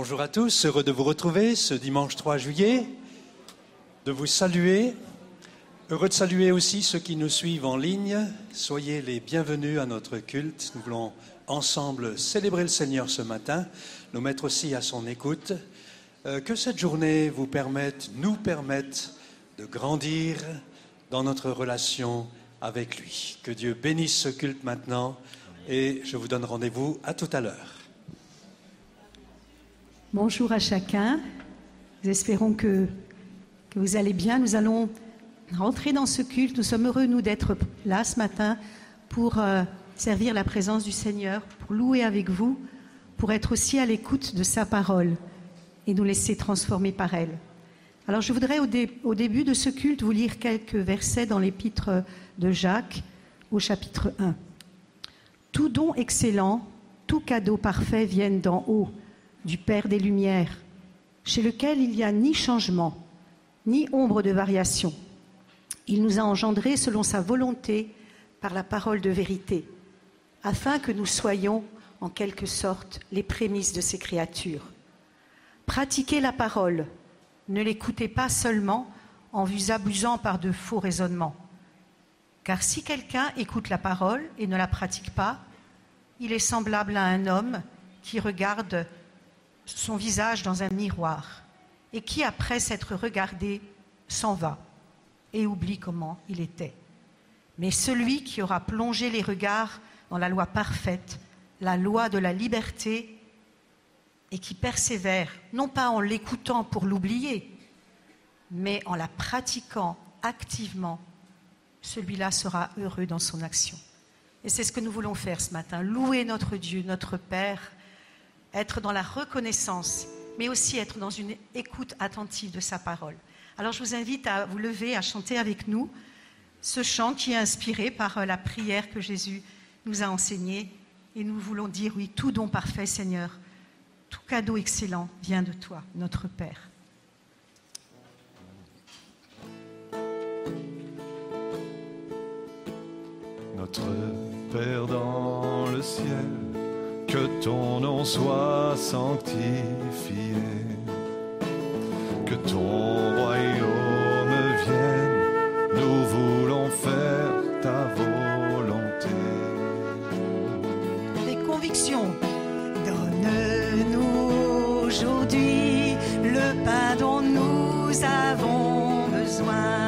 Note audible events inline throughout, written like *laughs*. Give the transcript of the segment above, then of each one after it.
Bonjour à tous, heureux de vous retrouver ce dimanche 3 juillet, de vous saluer. Heureux de saluer aussi ceux qui nous suivent en ligne. Soyez les bienvenus à notre culte. Nous voulons ensemble célébrer le Seigneur ce matin, nous mettre aussi à son écoute. Euh, que cette journée vous permette, nous permette de grandir dans notre relation avec lui. Que Dieu bénisse ce culte maintenant et je vous donne rendez-vous à tout à l'heure. Bonjour à chacun. Nous espérons que, vous allez bien. Nous allons rentrer dans ce culte. Nous sommes heureux, nous, d'être là ce matin pour euh, servir la présence du Seigneur, pour louer avec vous, pour être aussi à l'écoute de sa parole et nous laisser transformer par elle. Alors je voudrais au, au début de ce culte vous lire quelques versets dans l'épître de Jacques au chapitre 1. Tout don excellent, tout cadeau parfait viennent d'en haut du Père des Lumières, chez lequel il n'y a ni changement, ni ombre de variation. Il nous a engendrés selon sa volonté par la parole de vérité, afin que nous soyons en quelque sorte les prémices de ces créatures. Pratiquez la parole, ne l'écoutez pas seulement en vous abusant par de faux raisonnements. Car si quelqu'un écoute la parole et ne la pratique pas, il est semblable à un homme qui regarde son visage dans un miroir et qui, après s'être regardé, s'en va et oublie comment il était. Mais celui qui aura plongé les regards dans la loi parfaite, la loi de la liberté, et qui persévère, non pas en l'écoutant pour l'oublier, mais en la pratiquant activement, celui-là sera heureux dans son action. Et c'est ce que nous voulons faire ce matin, louer notre Dieu, notre Père, être dans la reconnaissance, mais aussi être dans une écoute attentive de sa parole. Alors je vous invite à vous lever, à chanter avec nous ce chant qui est inspiré par la prière que Jésus nous a enseignée. Et nous voulons dire, oui, tout don parfait, Seigneur, tout cadeau excellent vient de toi, notre Père. Notre Père dans le ciel, que ton nom soit sanctifié, que ton royaume vienne, nous voulons faire ta volonté. Les convictions. Donne-nous aujourd'hui le pain dont nous avons besoin.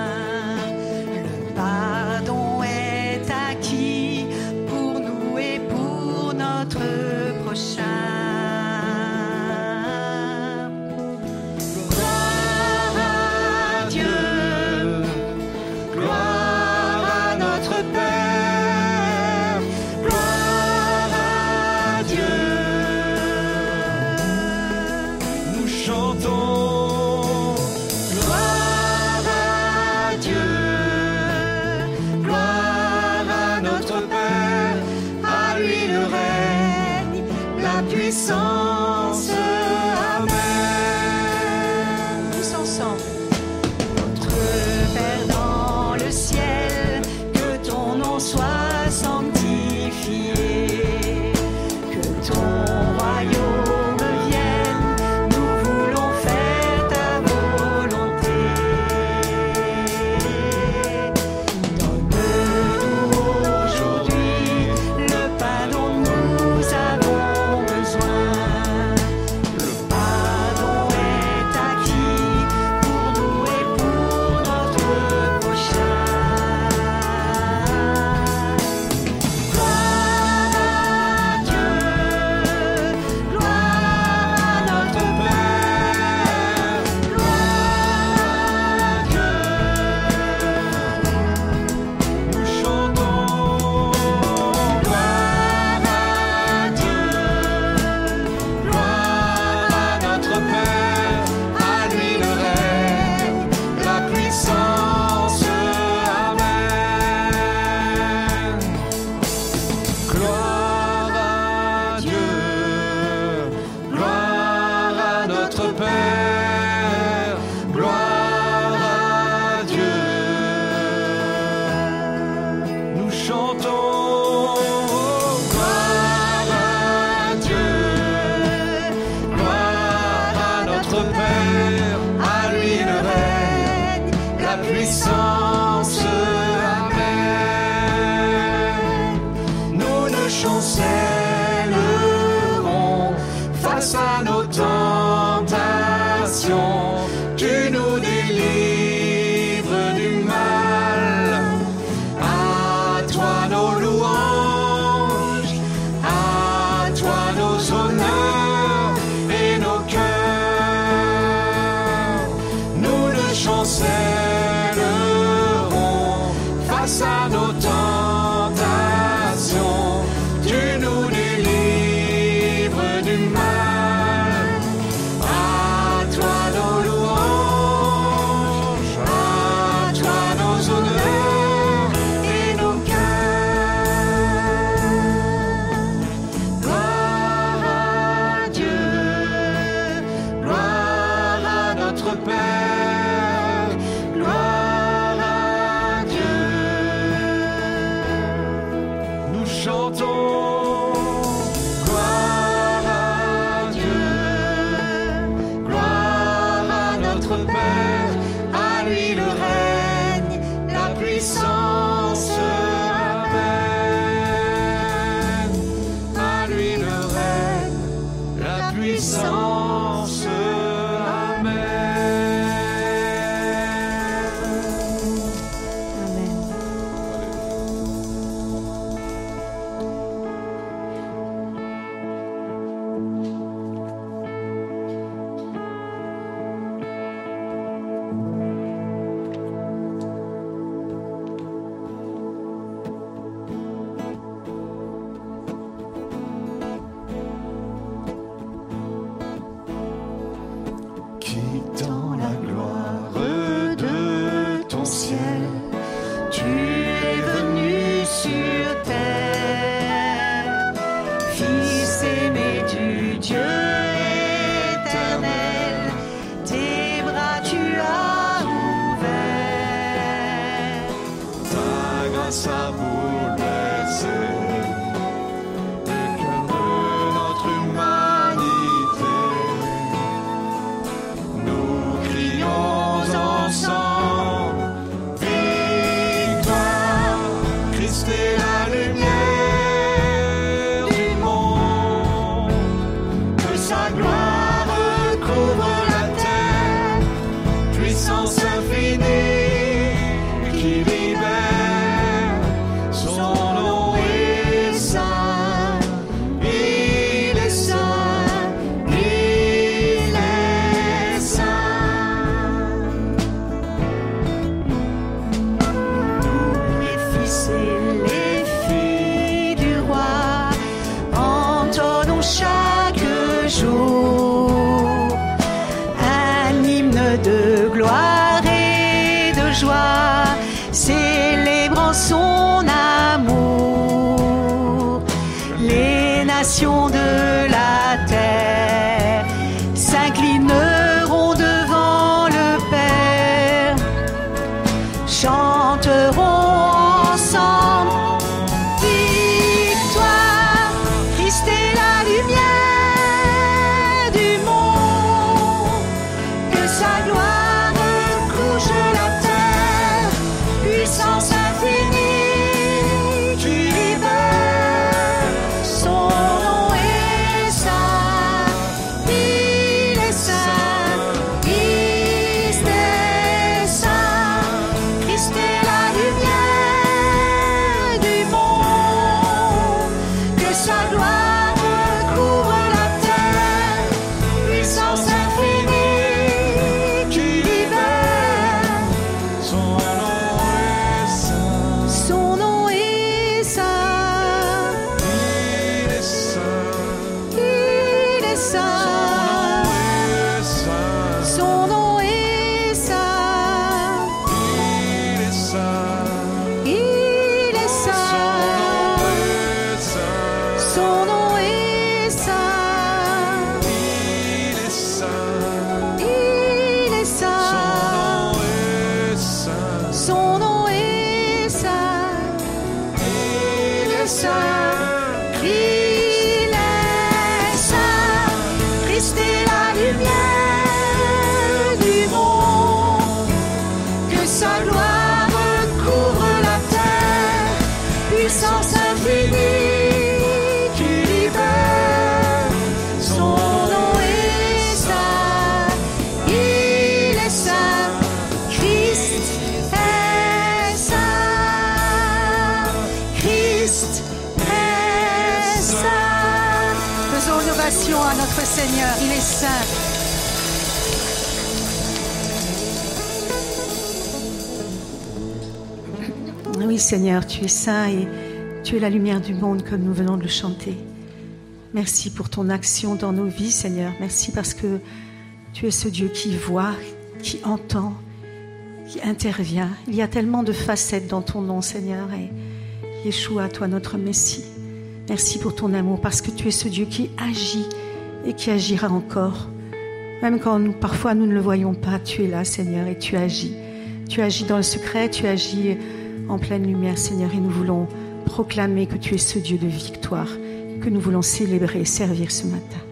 tu es saint et tu es la lumière du monde comme nous venons de le chanter. Merci pour ton action dans nos vies, Seigneur. Merci parce que tu es ce Dieu qui voit, qui entend, qui intervient. Il y a tellement de facettes dans ton nom, Seigneur. Et Yeshua, toi notre Messie. Merci pour ton amour, parce que tu es ce Dieu qui agit et qui agira encore. Même quand parfois nous ne le voyons pas, tu es là, Seigneur, et tu agis. Tu agis dans le secret, tu agis en pleine lumière, Seigneur, et nous voulons proclamer que tu es ce Dieu de victoire, que nous voulons célébrer et servir ce matin.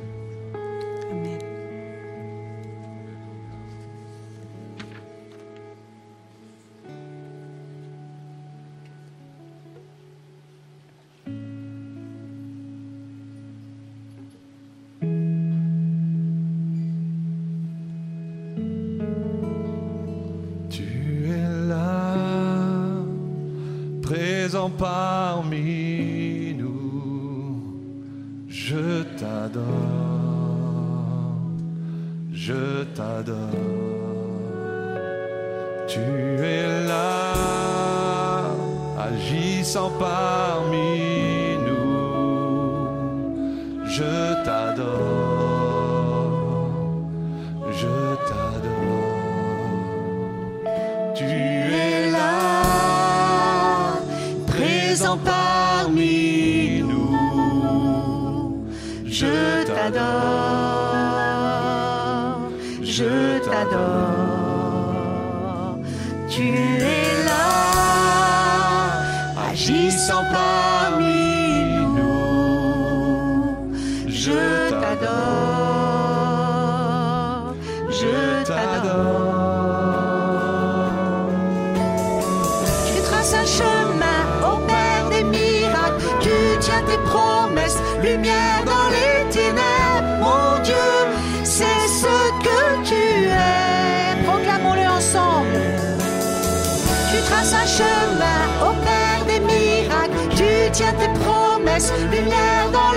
tiens tes promesses, lumière dans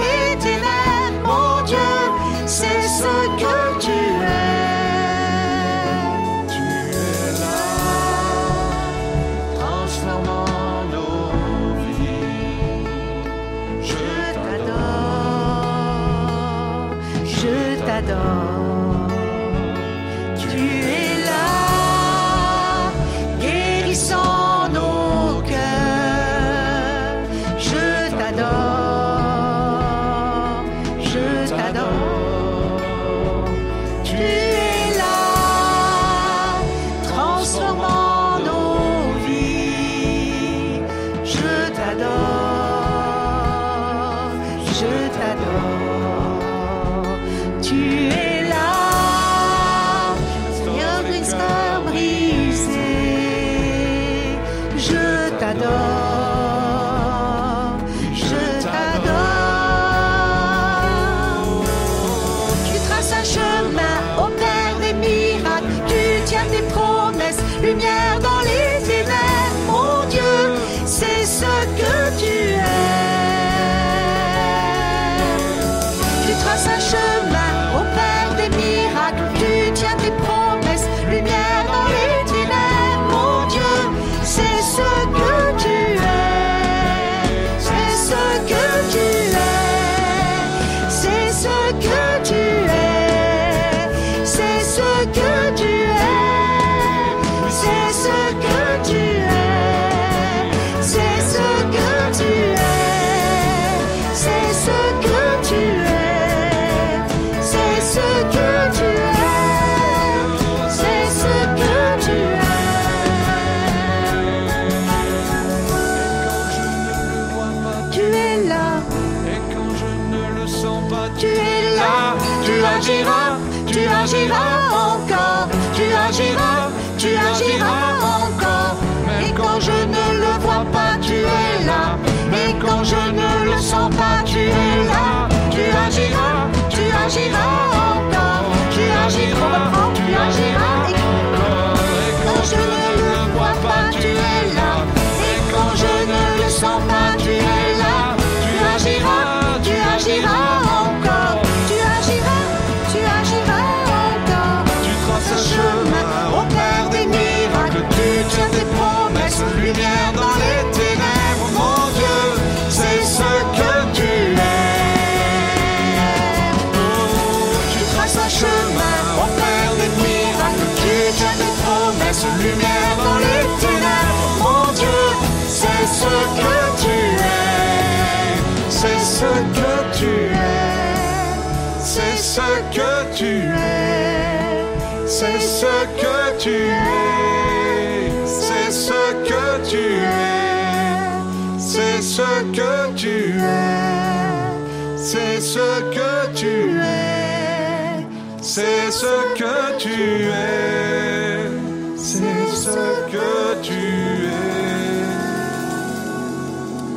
tu es, c'est ce que tu es, c'est ce que tu es, c'est ce que tu es.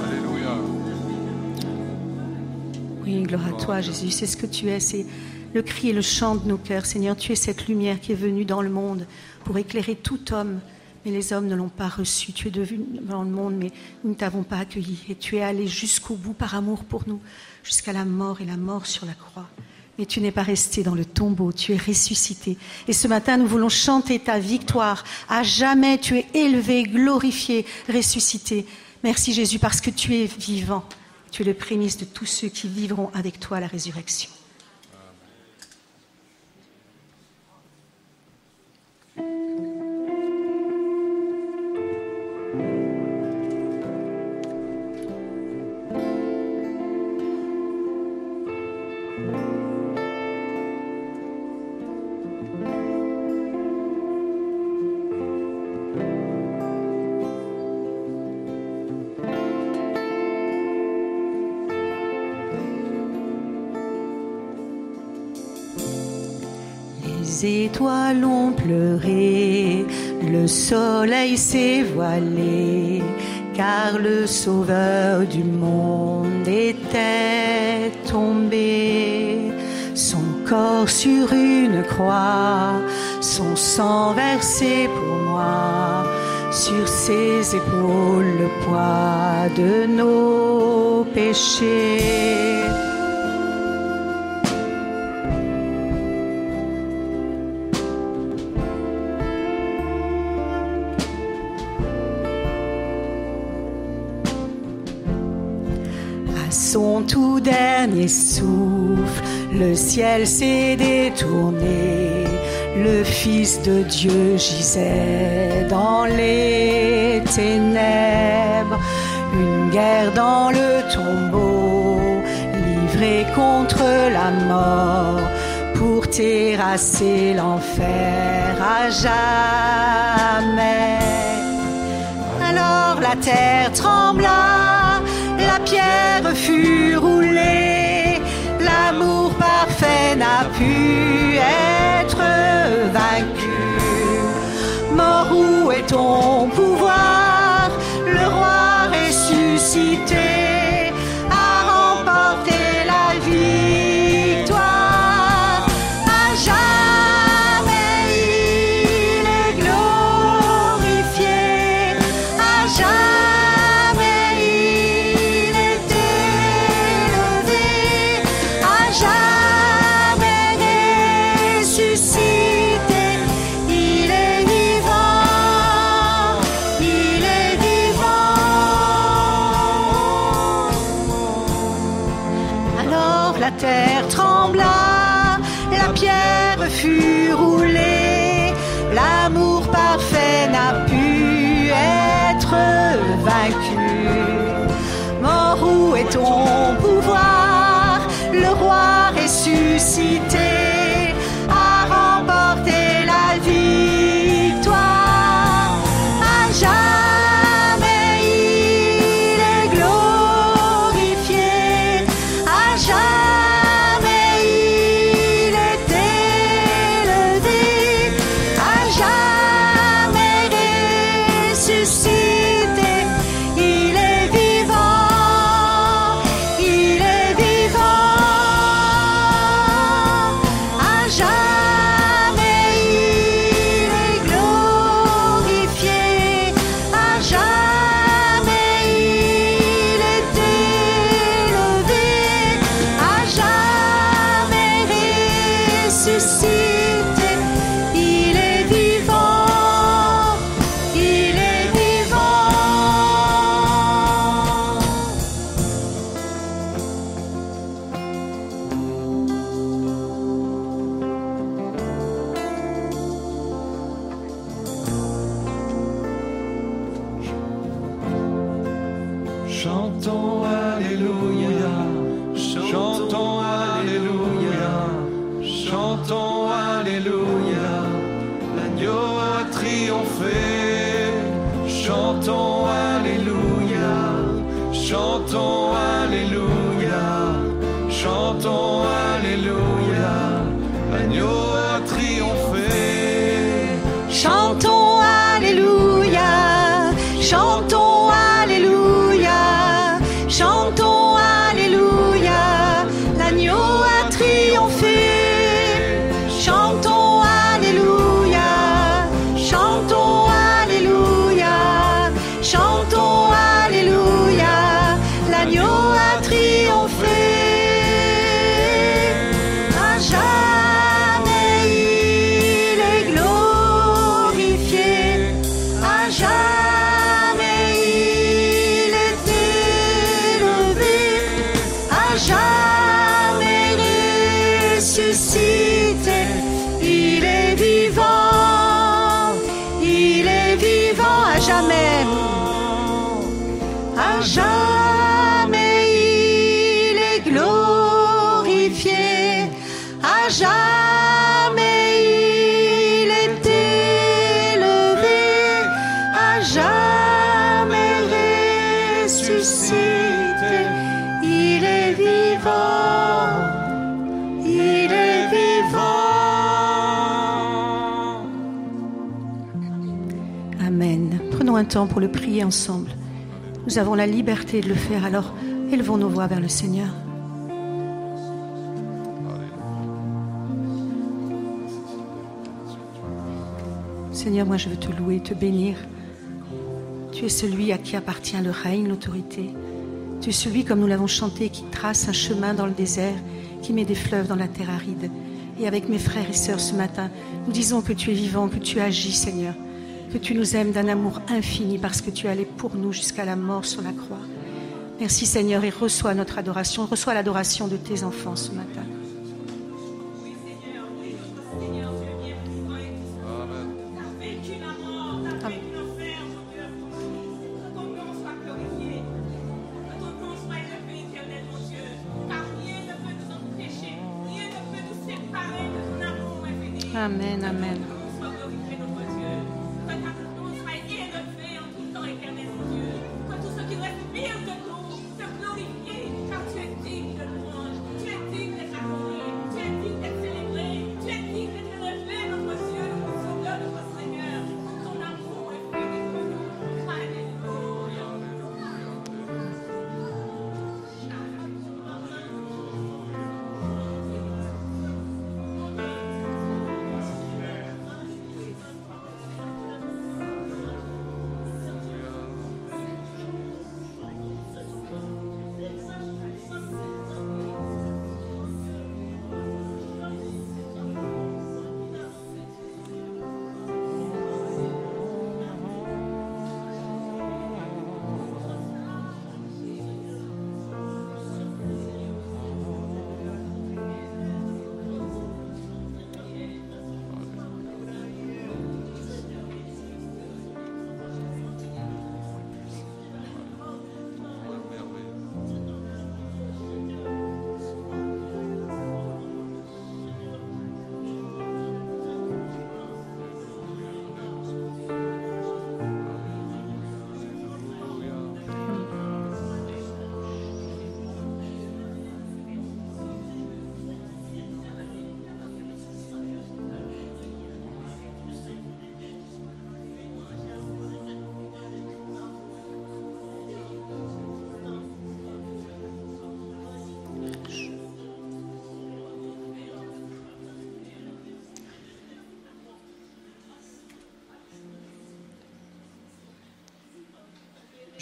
Alléluia. Oui, gloire à toi, Jésus. C'est ce que tu es. C'est le cri et le chant de nos cœurs. Seigneur, tu es cette lumière qui est venue dans le monde pour éclairer tout homme. Mais les hommes ne l'ont pas reçu. Tu es devenu dans le monde, mais nous ne t'avons pas accueilli. Et tu es allé jusqu'au bout par amour pour nous, jusqu'à la mort et la mort sur la croix. Mais tu n'es pas resté dans le tombeau, tu es ressuscité. Et ce matin, nous voulons chanter ta victoire. À jamais, tu es élevé, glorifié, ressuscité. Merci Jésus, parce que tu es vivant. Tu es le prémisse de tous ceux qui vivront avec toi la résurrection. Étoiles ont pleuré, le soleil s'est voilé, car le sauveur du monde était tombé. Son corps sur une croix, son sang versé pour moi, sur ses épaules le poids de nos péchés. Son tout dernier souffle, le ciel s'est détourné. Le Fils de Dieu gisait dans les ténèbres. Une guerre dans le tombeau, livrée contre la mort, pour terrasser l'enfer à jamais. Alors la terre trembla, la pierre fut roulée, l'amour parfait n'a pu être vaincu. Mort, où est ton pouvoir? La terre trembla, la pierre fut roulée, l'amour parfait n'a pu être vaincu. Mort, où est ton pouvoir? Le roi ressuscité temps pour le prier ensemble. Nous avons la liberté de le faire, alors élevons nos voix vers le Seigneur. Seigneur, moi je veux te louer, te bénir. Tu es celui à qui appartient le règne, l'autorité. Tu es celui, comme nous l'avons chanté, qui trace un chemin dans le désert, qui met des fleuves dans la terre aride. Et avec mes frères et sœurs ce matin, nous disons que tu es vivant, que tu agis, Seigneur, que tu nous aimes d'un amour infini parce que tu es allé pour nous jusqu'à la mort sur la croix. Merci Seigneur et reçois notre adoration, reçois l'adoration de tes enfants ce matin.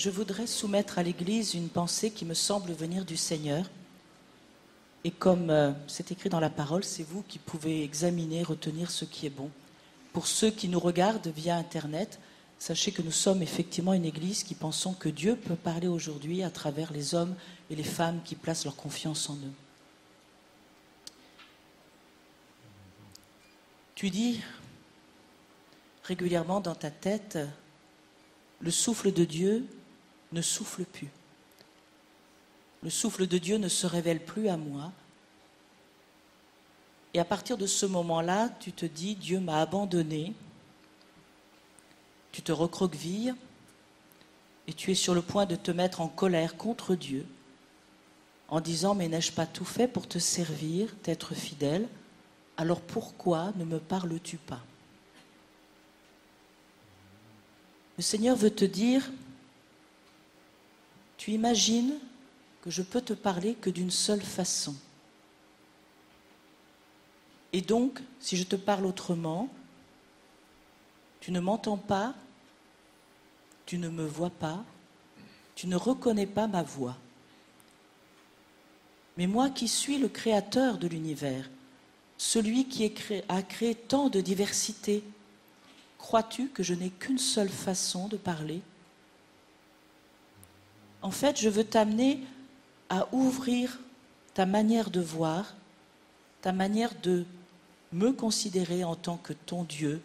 Je voudrais soumettre à l'Église une pensée qui me semble venir du Seigneur. Et comme euh, c'est écrit dans la parole, c'est vous qui pouvez examiner, retenir ce qui est bon. Pour ceux qui nous regardent via Internet, sachez que nous sommes effectivement une Église qui pensons que Dieu peut parler aujourd'hui à travers les hommes et les femmes qui placent leur confiance en eux. Tu dis régulièrement dans ta tête, le souffle de Dieu ne souffle plus. Le souffle de Dieu ne se révèle plus à moi. Et à partir de ce moment-là, tu te dis, Dieu m'a abandonné. tu te recroquevilles et tu es sur le point de te mettre en colère contre Dieu en disant Mais n'ai-je pas tout fait pour te servir, t'être fidèle? Alors pourquoi ne me parles-tu pas? Le Seigneur veut te dire Tu imagines que je peux te parler que d'une seule façon. Et donc, si je te parle autrement, tu ne m'entends pas, tu ne me vois pas, tu ne reconnais pas ma voix. Mais moi qui suis le créateur de l'univers, celui qui a créé tant de diversité, crois-tu que je n'ai qu'une seule façon de parler En fait, je veux t'amener à ouvrir ta manière de voir, ta manière de me considérer en tant que ton Dieu,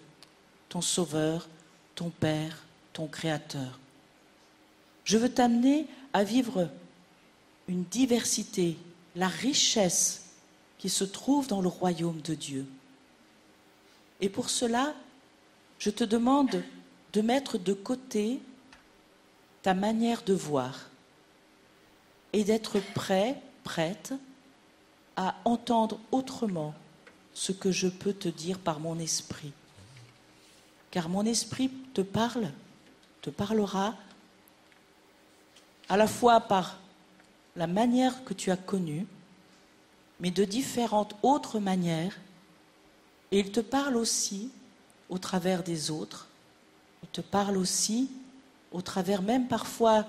ton Sauveur, ton Père, ton Créateur. Je veux t'amener à vivre une diversité, la richesse qui se trouve dans le royaume de Dieu. Et pour cela, je te demande de mettre de côté ta manière de voir et d'être prêt, prête à entendre autrement ce que je peux te dire par mon esprit. Car mon esprit te parle, te parlera à la fois par la manière que tu as connue, mais de différentes autres manières, et il te parle aussi au travers des autres, il te parle aussi au travers même parfois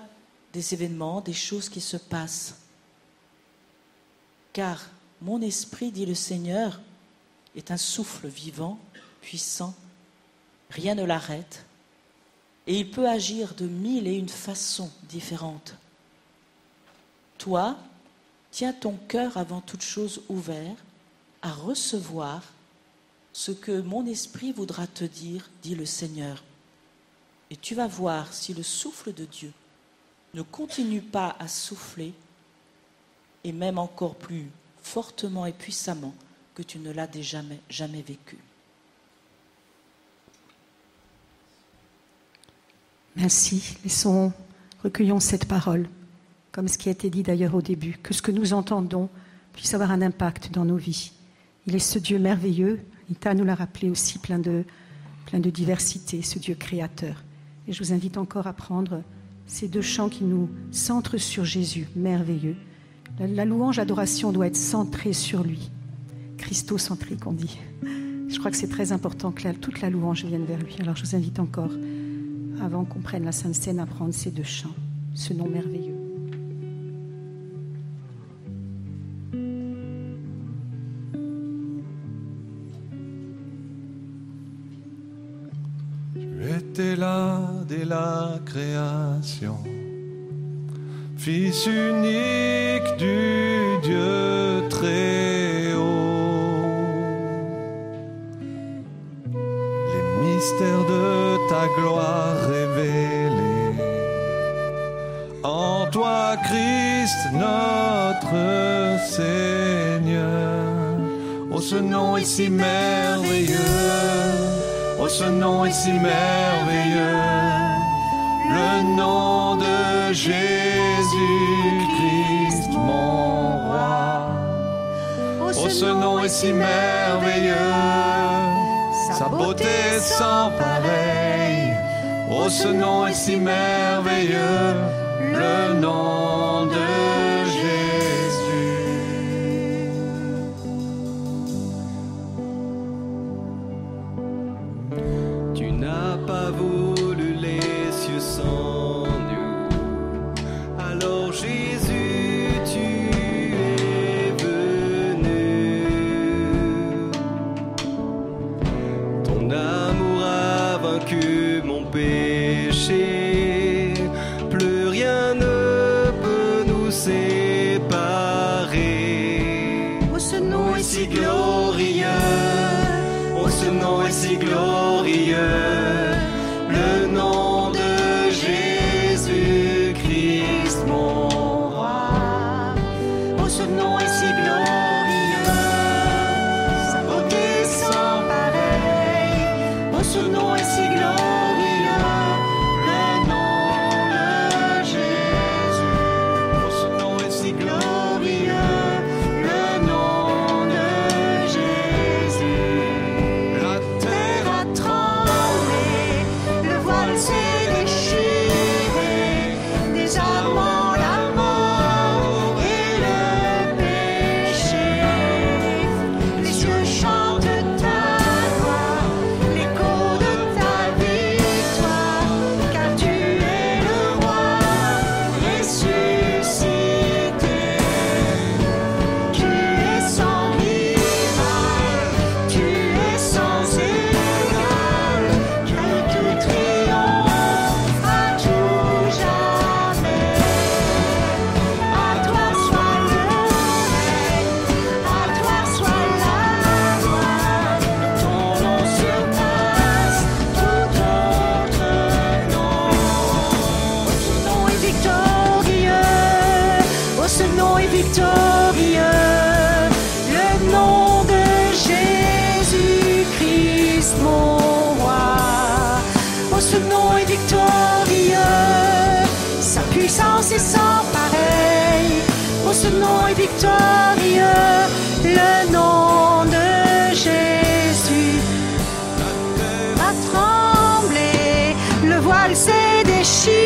des événements, des choses qui se passent. Car mon esprit, dit le Seigneur, est un souffle vivant, puissant, rien ne l'arrête, et il peut agir de mille et une façons différentes. Toi, tiens ton cœur avant toute chose ouvert à recevoir ce que mon esprit voudra te dire, dit le Seigneur. Et tu vas voir si le souffle de Dieu ne continue pas à souffler, et même encore plus fortement et puissamment que tu ne l'as déjà jamais, jamais vécu. Merci. Laissons, recueillons cette parole, comme ce qui a été dit d'ailleurs au début, que ce que nous entendons puisse avoir un impact dans nos vies. Il est ce Dieu merveilleux, Ita nous l'a rappelé aussi, plein de, plein de diversité, ce Dieu créateur. Et je vous invite encore à prendre ces deux chants qui nous centrent sur Jésus, merveilleux. La, louange, l'adoration doit être centrée sur lui, christocentrique on dit. Je crois que c'est très important que toute la louange vienne vers lui. Alors je vous invite encore, avant qu'on prenne la Sainte Seine, à prendre ces deux chants, ce nom merveilleux. Là dès la création, Fils unique du Dieu très haut. Les mystères de ta gloire révélés, en toi Christ notre Seigneur, oh ce nom est si merveilleux Oh, ce nom est si merveilleux, le nom de Jésus-Christ, mon roi. Oh, ce nom est si merveilleux, sa beauté sans pareil. Oh, ce nom est si merveilleux, le nom s'est déchiré,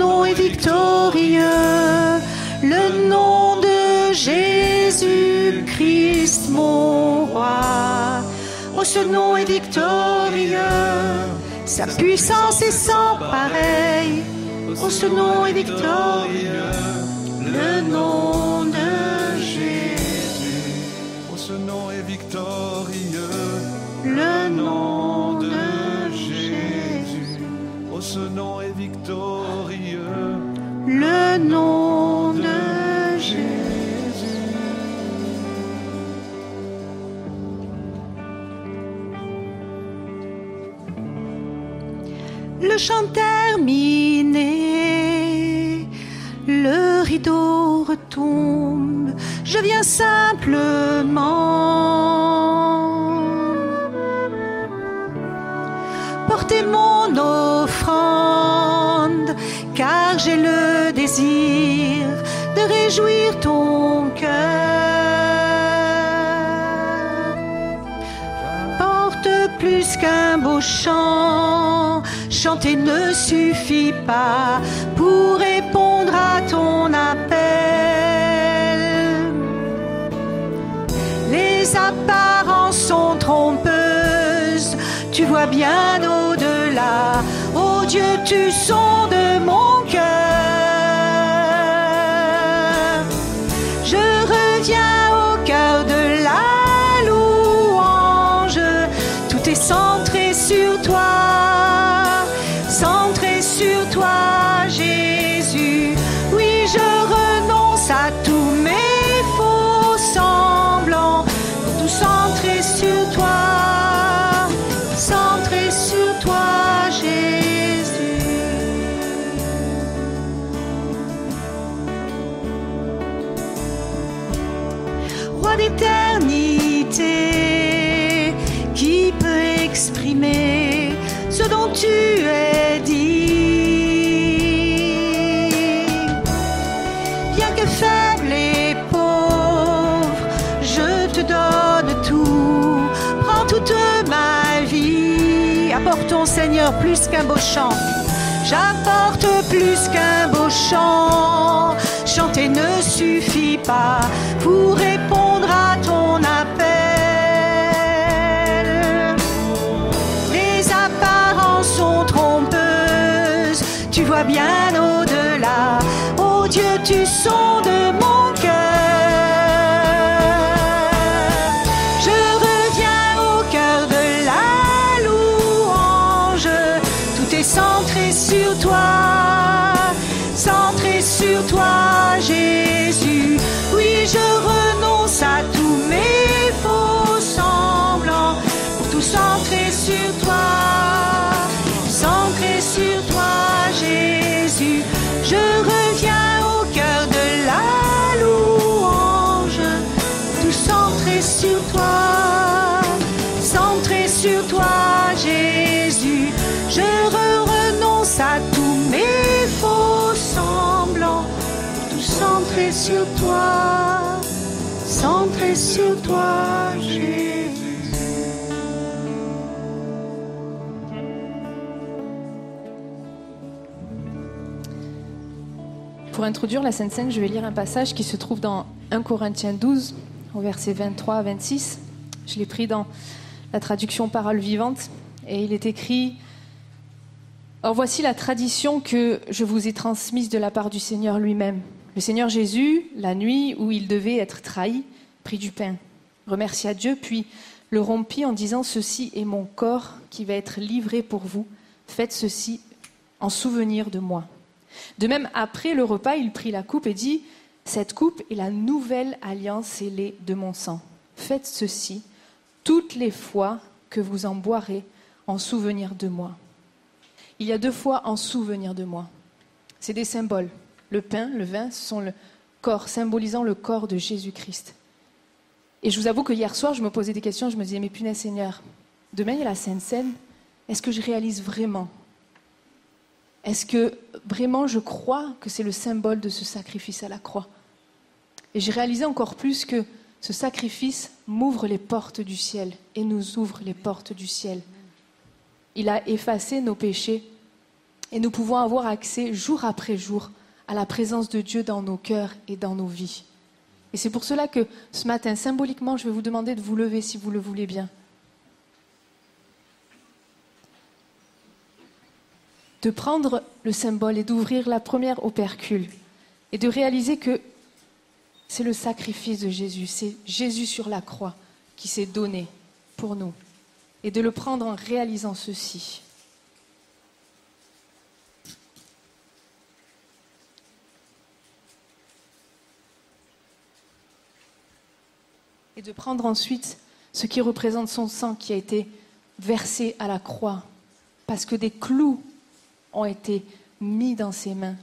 nom est victorieux. Le nom de Jésus-Christ, mon roi. Oh, ce nom est victorieux. Sa puissance est sans pareil. Oh, ce nom est victorieux. Le nom Le chant terminé, le rideau retombe, je viens simplement réjouir ton cœur. Porte plus qu'un beau chant, chanter ne suffit pas pour répondre à ton appel. Les apparences sont trompeuses, tu vois bien au-delà. Oh Dieu, tu sondes mon cœur. Beau chant. J'apporte plus qu'un beau chant. Chanter ne suffit pas pour répondre à ton appel. Les apparences sont trompeuses, tu vois bien au-delà. Oh Dieu, tu sondes mon sur toi, centré sur toi, Jésus. Pour introduire la Sainte Seine, je vais lire un passage qui se trouve dans 1 Corinthiens 12, au verset 23 à 26. Je l'ai pris dans la traduction Parole vivante et il est écrit Or voici la tradition que je vous ai transmise de la part du Seigneur lui-même. Le Seigneur Jésus, la nuit où il devait être trahi, prit du pain, remercia Dieu, puis le rompit en disant Ceci est mon corps qui va être livré pour vous. Faites ceci en souvenir de moi. De même, après le repas, il prit la coupe et dit Cette coupe est la nouvelle alliance scellée de mon sang. Faites ceci toutes les fois que vous en boirez en souvenir de moi. Il y a deux fois en souvenir de moi. C'est des symboles. Le pain, le vin, ce sont le corps, symbolisant le corps de Jésus-Christ. Et je vous avoue que hier soir, je me posais des questions, je me disais, mais punaise Seigneur, demain il y a la Sainte Seine, est-ce que je réalise vraiment? Est-ce que vraiment je crois que c'est le symbole de ce sacrifice à la croix? Et j'ai réalisé encore plus que ce sacrifice m'ouvre les portes du ciel et nous ouvre les portes du ciel. Il a effacé nos péchés et nous pouvons avoir accès jour après jour à la présence de Dieu dans nos cœurs et dans nos vies. Et c'est pour cela que ce matin, symboliquement, je vais vous demander de vous lever si vous le voulez bien. De prendre le symbole et d'ouvrir la première opercule et de réaliser que c'est le sacrifice de Jésus, c'est Jésus sur la croix qui s'est donné pour nous et de le prendre en réalisant ceci. Et de prendre ensuite ce qui représente son sang qui a été versé à la croix, parce que des clous ont été mis dans ses mains,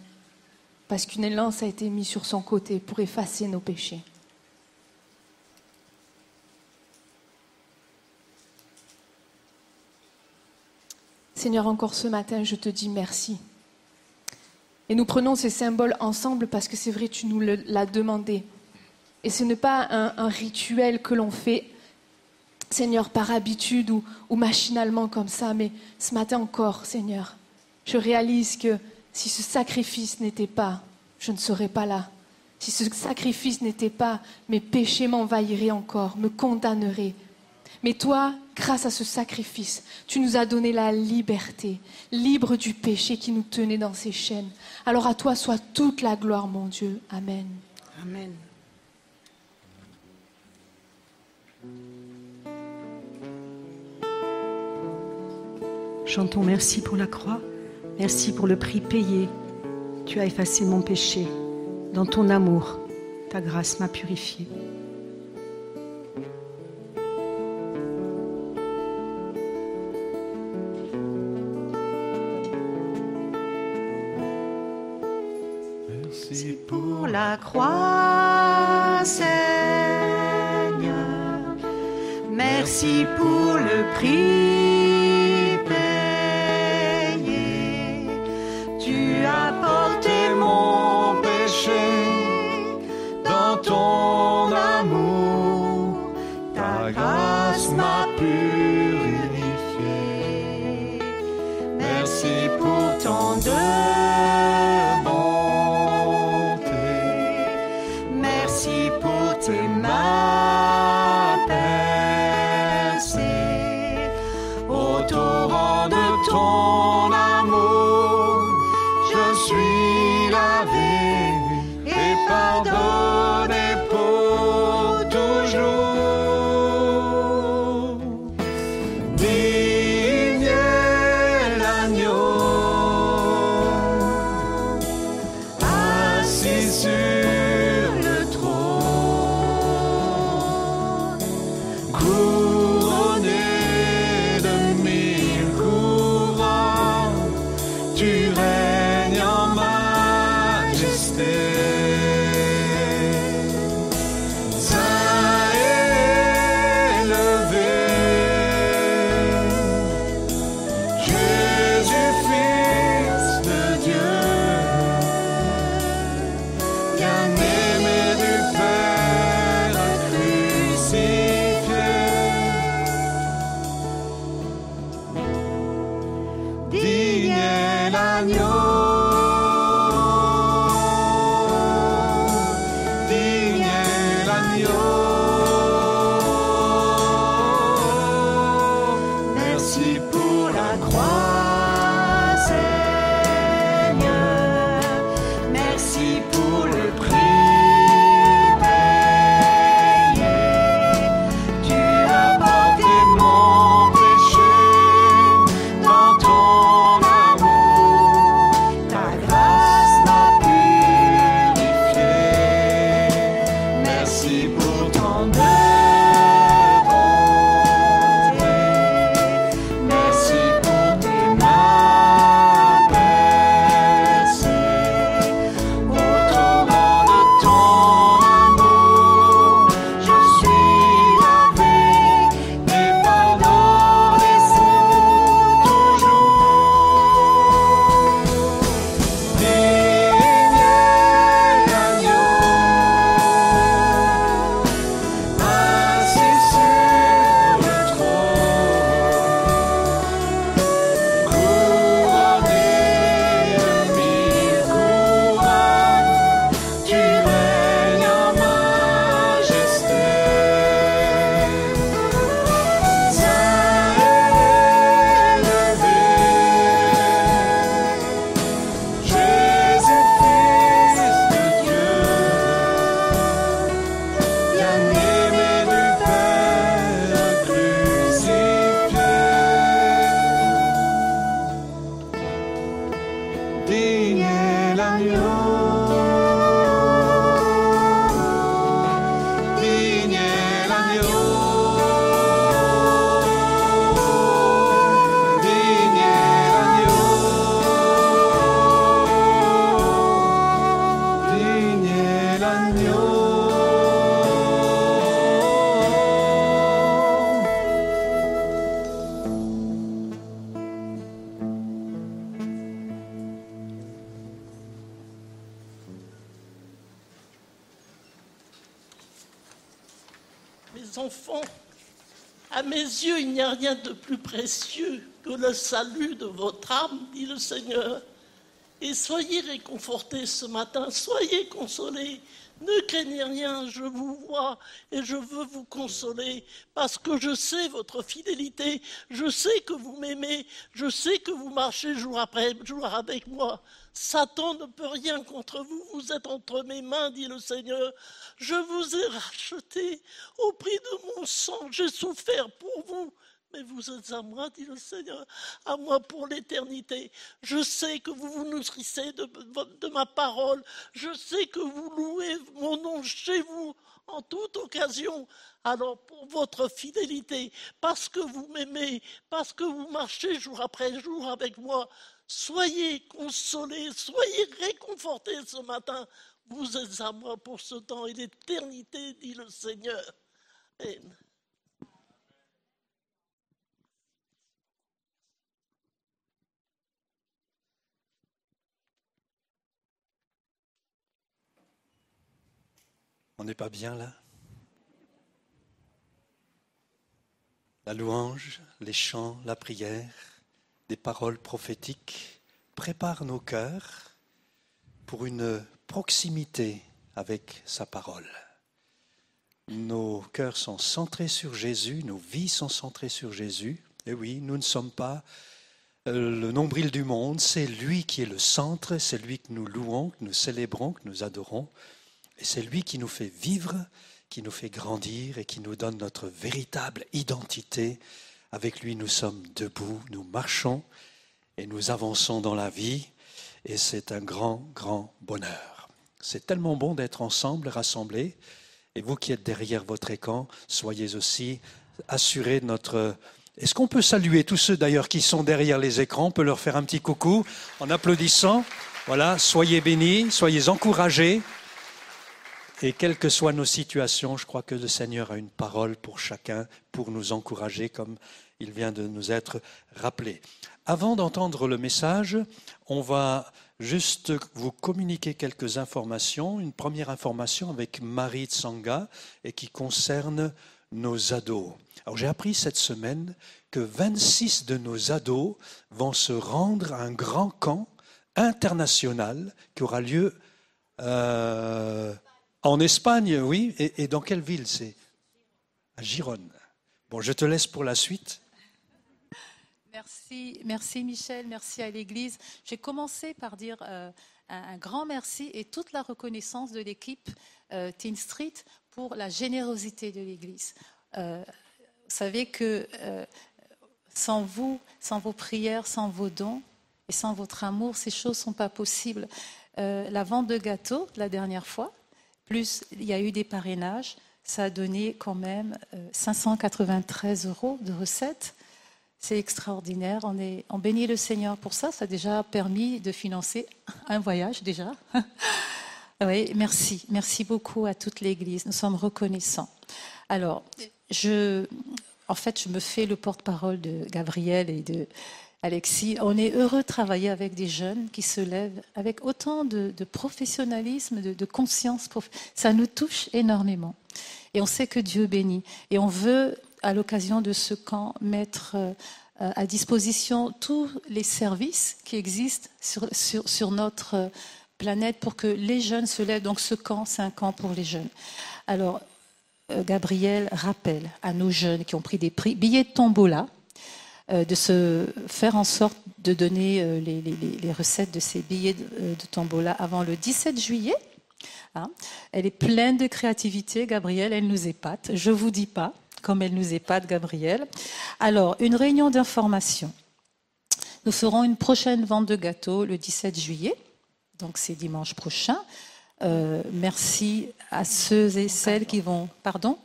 parce qu'une lance a été mise sur son côté pour effacer nos péchés. Seigneur, encore ce matin, je te dis merci. Et nous prenons ces symboles ensemble parce que c'est vrai, tu nous l'as demandé. Et ce n'est pas un, rituel que l'on fait, Seigneur, par habitude ou, machinalement comme ça, mais ce matin encore, Seigneur, je réalise que si ce sacrifice n'était pas, je ne serais pas là. Si ce sacrifice n'était pas, mes péchés m'envahiraient encore, me condamneraient. Mais toi, grâce à ce sacrifice, tu nous as donné la liberté, libre du péché qui nous tenait dans ces chaînes. Alors à toi soit toute la gloire, mon Dieu. Amen. Amen. Chantons merci pour la croix, merci pour le prix payé. Tu as effacé mon péché. Dans ton amour, ta grâce m'a purifié. Merci pour la croix, Seigneur. Merci pour le prix rien de plus précieux que le salut de votre âme, dit le Seigneur. Et soyez réconfortés ce matin, soyez consolés. Ne craignez rien, je vous vois et je veux vous consoler parce que je sais votre fidélité, je sais que vous m'aimez, je sais que vous marchez jour après jour avec moi. Satan ne peut rien contre vous, vous êtes entre mes mains, dit le Seigneur. Je vous ai racheté au prix de mon sang, j'ai souffert pour vous. Mais vous êtes à moi, dit le Seigneur, à moi pour l'éternité. Je sais que vous vous nourrissez de, ma parole. Je sais que vous louez mon nom chez vous en toute occasion. Alors pour votre fidélité, parce que vous m'aimez, parce que vous marchez jour après jour avec moi, soyez consolés, soyez réconfortés ce matin. Vous êtes à moi pour ce temps et l'éternité, dit le Seigneur. On n'est pas bien là? La louange, les chants, la prière, des paroles prophétiques préparent nos cœurs pour une proximité avec sa parole. Nos cœurs sont centrés sur Jésus, nos vies sont centrées sur Jésus. Et oui, nous ne sommes pas euh, le nombril du monde, c'est lui qui est le centre, c'est lui que nous louons, que nous célébrons, que nous adorons. Et c'est lui qui nous fait vivre, qui nous fait grandir et qui nous donne notre véritable identité. Avec lui, nous sommes debout, nous marchons et nous avançons dans la vie. Et c'est un grand, grand bonheur. C'est tellement bon d'être ensemble, rassemblés. Et vous qui êtes derrière votre écran, soyez aussi assurés de notre... Est-ce qu'on peut saluer tous ceux d'ailleurs qui sont derrière les écrans? On peut leur faire un petit coucou en applaudissant. Voilà, soyez bénis, soyez encouragés. Et quelles que soient nos situations, je crois que le Seigneur a une parole pour chacun, pour nous encourager, comme il vient de nous être rappelé. Avant d'entendre le message, on va juste vous communiquer quelques informations. Une première information avec Marie Tsanga et qui concerne nos ados. Alors j'ai appris cette semaine que 26 de nos ados vont se rendre à un grand camp international qui aura lieu euh, en Espagne, oui. Et, dans quelle ville c'est? À Gironne. Bon, je te laisse pour la suite. Merci, merci Michel, merci à l'Église. J'ai commencé par dire euh, un, grand merci et toute la reconnaissance de l'équipe euh, Teen Street pour la générosité de l'Église. Euh, vous savez que sans vous, sans vos prières, sans vos dons et sans votre amour, ces choses ne sont pas possibles. la vente de gâteaux, la dernière fois, plus il y a eu des parrainages, ça a donné quand même 593 euh, euros de recettes. C'est extraordinaire. On, est, on bénit le Seigneur pour ça. Ça a déjà permis de financer un voyage déjà. *laughs* oui, merci. Merci beaucoup à toute l'Église. Nous sommes reconnaissants. Alors, je, en fait, je me fais le porte-parole de Gabriel et de, Alexis, on est heureux de travailler avec des jeunes qui se lèvent avec autant de, professionnalisme, de, conscience. Ça nous touche énormément. Et on sait que Dieu bénit. Et on veut, à l'occasion de ce camp, mettre euh, à disposition tous les services qui existent sur, notre planète pour que les jeunes se lèvent. Donc ce camp, c'est un camp pour les jeunes. Alors, euh, Gabriel rappelle à nos jeunes qui ont pris des prix, billets de tombola, euh, de se faire en sorte de donner euh, les, recettes de ces billets euh, de, tombola avant le 17 juillet. Hein. Elle est pleine de créativité, Gabrielle, elle nous épate. Je vous dis pas comme elle nous épate, Gabrielle. Alors, une réunion d'information. Nous ferons une prochaine vente de gâteaux le 17 juillet, donc c'est dimanche prochain. merci à ceux et celles qui vont. Pardon?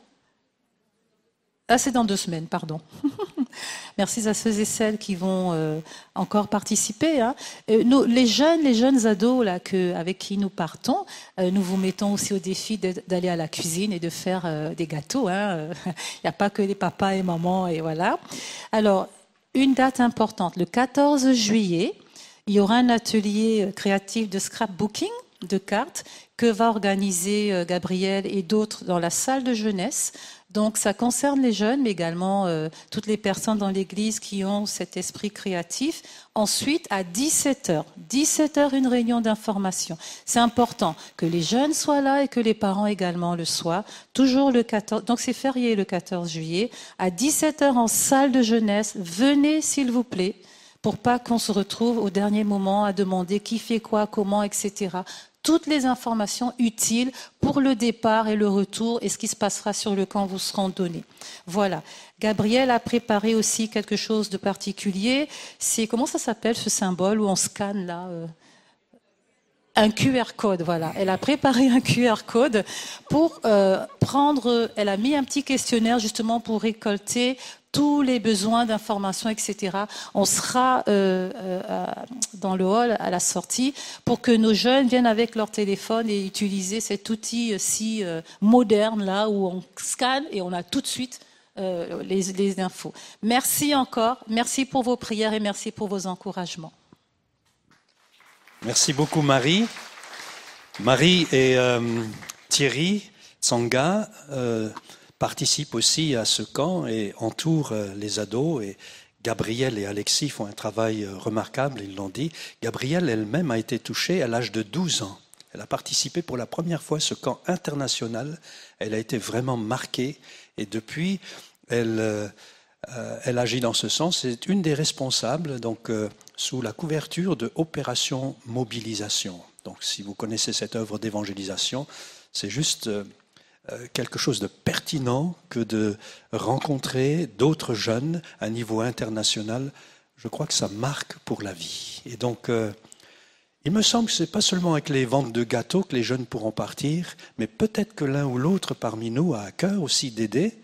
Ah, c'est dans deux semaines, pardon. *laughs* Merci à ceux et celles qui vont euh, encore participer. Hein. Euh, nous, les jeunes, les jeunes ados là, avec qui nous partons, euh, nous vous mettons aussi au défi d'aller à la cuisine et de faire des gâteaux. Hein. *laughs* Il n'y a pas que les papas et mamans et voilà. Alors, une date importante, le 14 juillet, il y aura un atelier créatif de scrapbooking de cartes que va organiser Gabriel et d'autres dans la salle de jeunesse Donc ça concerne les jeunes, mais également euh, toutes les personnes dans l'Église qui ont cet esprit créatif. Ensuite, à 17h, 17h, une réunion d'information. C'est important que les jeunes soient là et que les parents également le soient. Toujours le 14, donc c'est férié le 14 juillet. À 17h en salle de jeunesse, venez s'il vous plaît pour pas qu'on se retrouve au dernier moment à demander qui fait quoi, comment, etc toutes les informations utiles pour le départ et le retour et ce qui se passera sur le camp vous seront données. Voilà. Gabriel a préparé aussi quelque chose de particulier. C'est comment ça s'appelle ce symbole où on scanne là euh, un QR code, voilà. Elle a préparé un QR code pour euh, prendre. Elle a mis un petit questionnaire justement pour récolter tous les besoins d'information, etc. On sera euh, euh, dans le hall à la sortie pour que nos jeunes viennent avec leur téléphone et utiliser cet outil si euh, moderne là où on scanne et on a tout de suite les, les, infos. Merci encore, merci pour vos prières et merci pour vos encouragements. Merci beaucoup Marie. Marie et Thierry Tsanga participent aussi à ce camp et entourent euh, les ados. Et Gabrielle et Alexis font un travail euh, remarquable, ils l'ont dit. Gabrielle elle-même a été touchée à l'âge de 12 ans. Elle a participé pour la première fois à ce camp international. Elle a été vraiment marquée et depuis, elle, euh, agit dans ce sens. C'est une des responsables, donc sous la couverture de Opération Mobilisation. Donc, si vous connaissez cette œuvre d'évangélisation, c'est juste quelque chose de pertinent que de rencontrer d'autres jeunes à niveau international. Je crois que ça marque pour la vie. Et donc, euh, il me semble que ce n'est pas seulement avec les ventes de gâteaux que les jeunes pourront partir, mais peut-être que l'un ou l'autre parmi nous a à cœur aussi d'aider.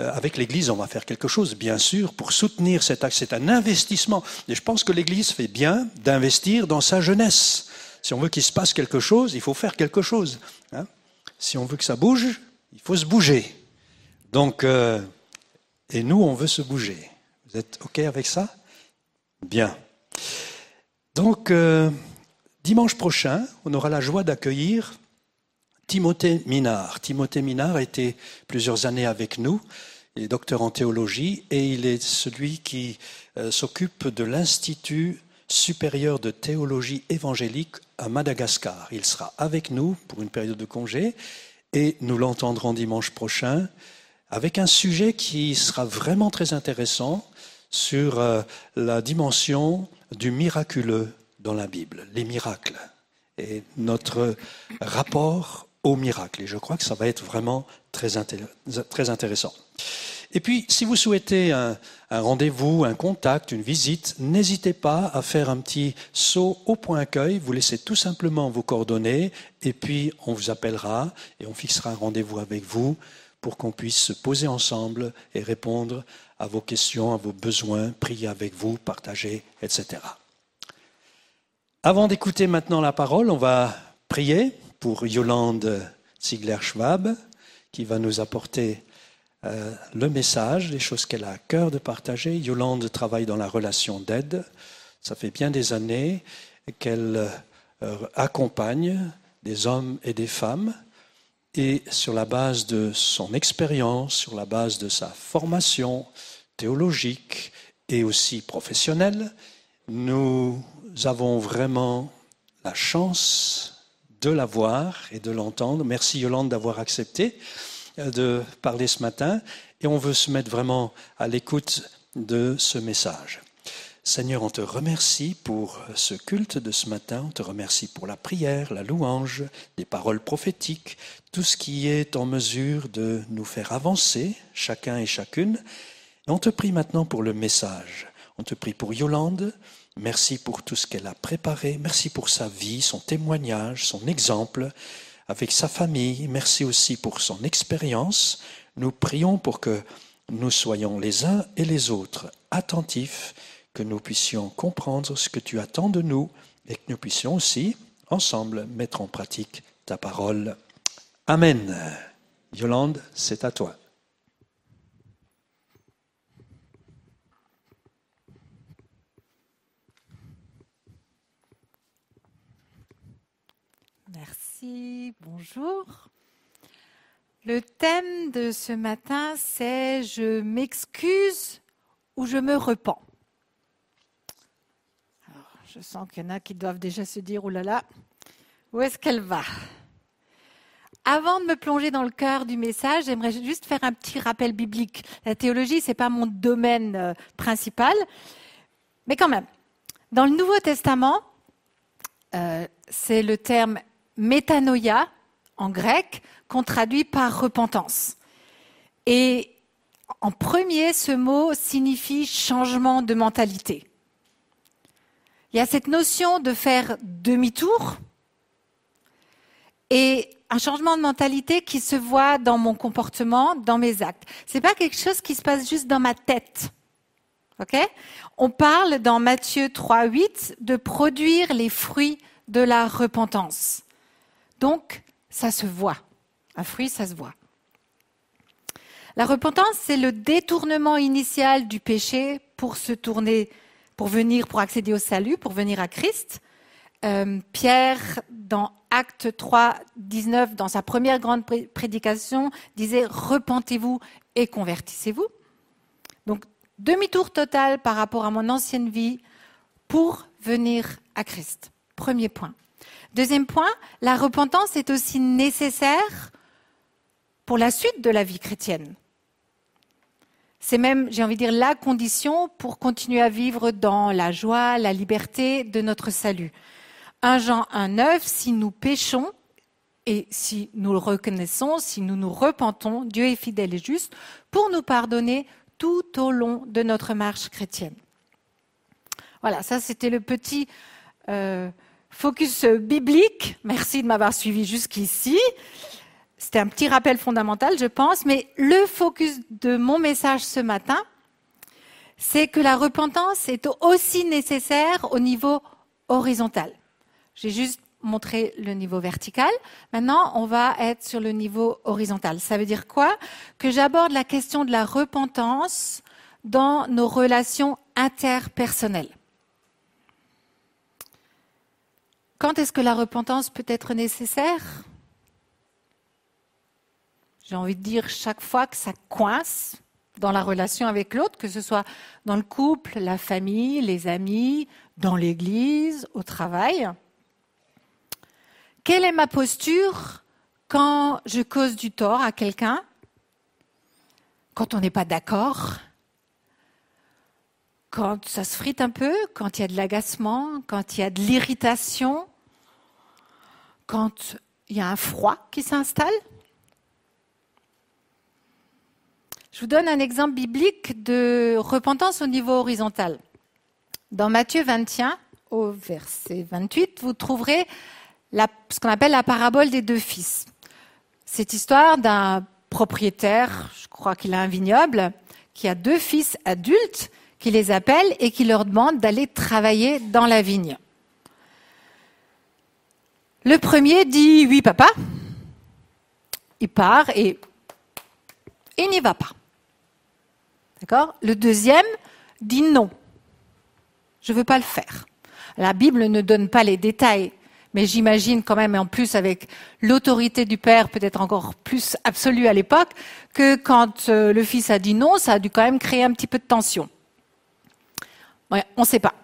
Euh, avec l'Église, on va faire quelque chose, bien sûr, pour soutenir cet acte. C'est un investissement. Et je pense que l'Église fait bien d'investir dans sa jeunesse. Si on veut qu'il se passe quelque chose, il faut faire quelque chose. Si on veut que ça bouge, il faut se bouger. Donc, euh, et nous, on veut se bouger. Vous êtes OK avec ça? Bien. Donc, euh, dimanche prochain, on aura la joie d'accueillir Timothée Minard. Timothée Minard a été plusieurs années avec nous. Il est docteur en théologie et il est celui qui euh, s'occupe de l'Institut supérieur de théologie évangélique à Madagascar. Il sera avec nous pour une période de congé et nous l'entendrons dimanche prochain avec un sujet qui sera vraiment très intéressant sur euh, la dimension du miraculeux dans la Bible, les miracles et notre rapport aux miracles. Et je crois que ça va être vraiment très, très intéressant. Et puis, si vous souhaitez un, rendez-vous, un contact, une visite, n'hésitez pas à faire un petit saut au point accueil. Vous laissez tout simplement vos coordonnées et puis on vous appellera et on fixera un rendez-vous avec vous pour qu'on puisse se poser ensemble et répondre à vos questions, à vos besoins, prier avec vous, partager, etc. Avant d'écouter maintenant la parole, on va prier pour Yolande Ziegler-Schwab qui va nous apporter euh, le message, les choses qu'elle a à cœur de partager. Yolande travaille dans la relation d'aide. Ça fait bien des années qu'elle euh, accompagne des hommes et des femmes. Et sur la base de son expérience, sur la base de sa formation théologique et aussi professionnelle, nous avons vraiment la chance de la voir et de l'entendre. Merci Yolande d'avoir accepté de parler ce matin et on veut se mettre vraiment à l'écoute de ce message. Seigneur, on te remercie pour ce culte de ce matin, on te remercie pour la prière, la louange, les paroles prophétiques, tout ce qui est en mesure de nous faire avancer, chacun et chacune. Et on te prie maintenant pour le message. On te prie pour Yolande. Merci pour tout ce qu'elle a préparé. Merci pour sa vie, son témoignage, son exemple avec sa famille. Merci aussi pour son expérience. Nous prions pour que nous soyons les uns et les autres attentifs, que nous puissions comprendre ce que tu attends de nous et que nous puissions aussi, ensemble, mettre en pratique ta parole. Amen. Yolande, c'est à toi. Bonjour. Le thème de ce matin, c'est je m'excuse ou je me repens. Je sens qu'il y en a qui doivent déjà se dire, oh là là, où est-ce qu'elle va? Avant de me plonger dans le cœur du message, j'aimerais juste faire un petit rappel biblique. La théologie, c'est pas mon domaine euh, principal, mais quand même. Dans le Nouveau Testament, euh, c'est le terme métanoïa en grec qu'on traduit par repentance. Et en premier, ce mot signifie changement de mentalité. Il y a cette notion de faire demi-tour et un changement de mentalité qui se voit dans mon comportement, dans mes actes. C'est pas quelque chose qui se passe juste dans ma tête. OK? On parle dans Matthieu 3 8 de produire les fruits de la repentance. Donc ça se voit. Un fruit, ça se voit. La repentance, c'est le détournement initial du péché pour se tourner, pour venir, pour accéder au salut, pour venir à Christ. Euh, Pierre, dans Acte 3, 19, dans sa première grande prédication, disait Repentez-vous et convertissez-vous. Donc, demi-tour total par rapport à mon ancienne vie pour venir à Christ. Premier point. Deuxième point, la repentance est aussi nécessaire pour la suite de la vie chrétienne. C'est même, j'ai envie de dire, la condition pour continuer à vivre dans la joie, la liberté de notre salut. 1 Jean 1,9, si nous péchons et si nous le reconnaissons, si nous nous repentons, Dieu est fidèle et juste pour nous pardonner tout au long de notre marche chrétienne. Voilà, ça c'était le petit euh, focus biblique. Merci de m'avoir suivi jusqu'ici. C'était un petit rappel fondamental, je pense, mais le focus de mon message ce matin, c'est que la repentance est aussi nécessaire au niveau horizontal. J'ai juste montré le niveau vertical. Maintenant, on va être sur le niveau horizontal. Ça veut dire quoi? Que j'aborde la question de la repentance dans nos relations interpersonnelles. Quand est-ce que la repentance peut être nécessaire? J'ai envie de dire chaque fois que ça coince dans la relation avec l'autre, que ce soit dans le couple, la famille, les amis, dans l'église, au travail. Quelle est ma posture quand je cause du tort à quelqu'un? Quand on n'est pas d'accord? Quand ça se frite un peu? Quand il y a de l'agacement? Quand il y a de l'irritation? Quand il y a un froid qui s'installe Je vous donne un exemple biblique de repentance au niveau horizontal. Dans Matthieu 21, au verset 28, vous trouverez ce qu'on appelle la parabole des deux fils. Cette histoire d'un propriétaire, je crois qu'il a un vignoble, qui a deux fils adultes, qui les appelle et qui leur demande d'aller travailler dans la vigne. Le premier dit oui papa. Il part et il n'y va pas. D'accord? Le deuxième dit non. Je ne veux pas le faire. La Bible ne donne pas les détails mais j'imagine quand même, en plus avec l'autorité du père peut-être encore plus absolue à l'époque, que quand euh, le fils a dit non, ça a dû quand même créer un petit peu de tension. on ne sait pas.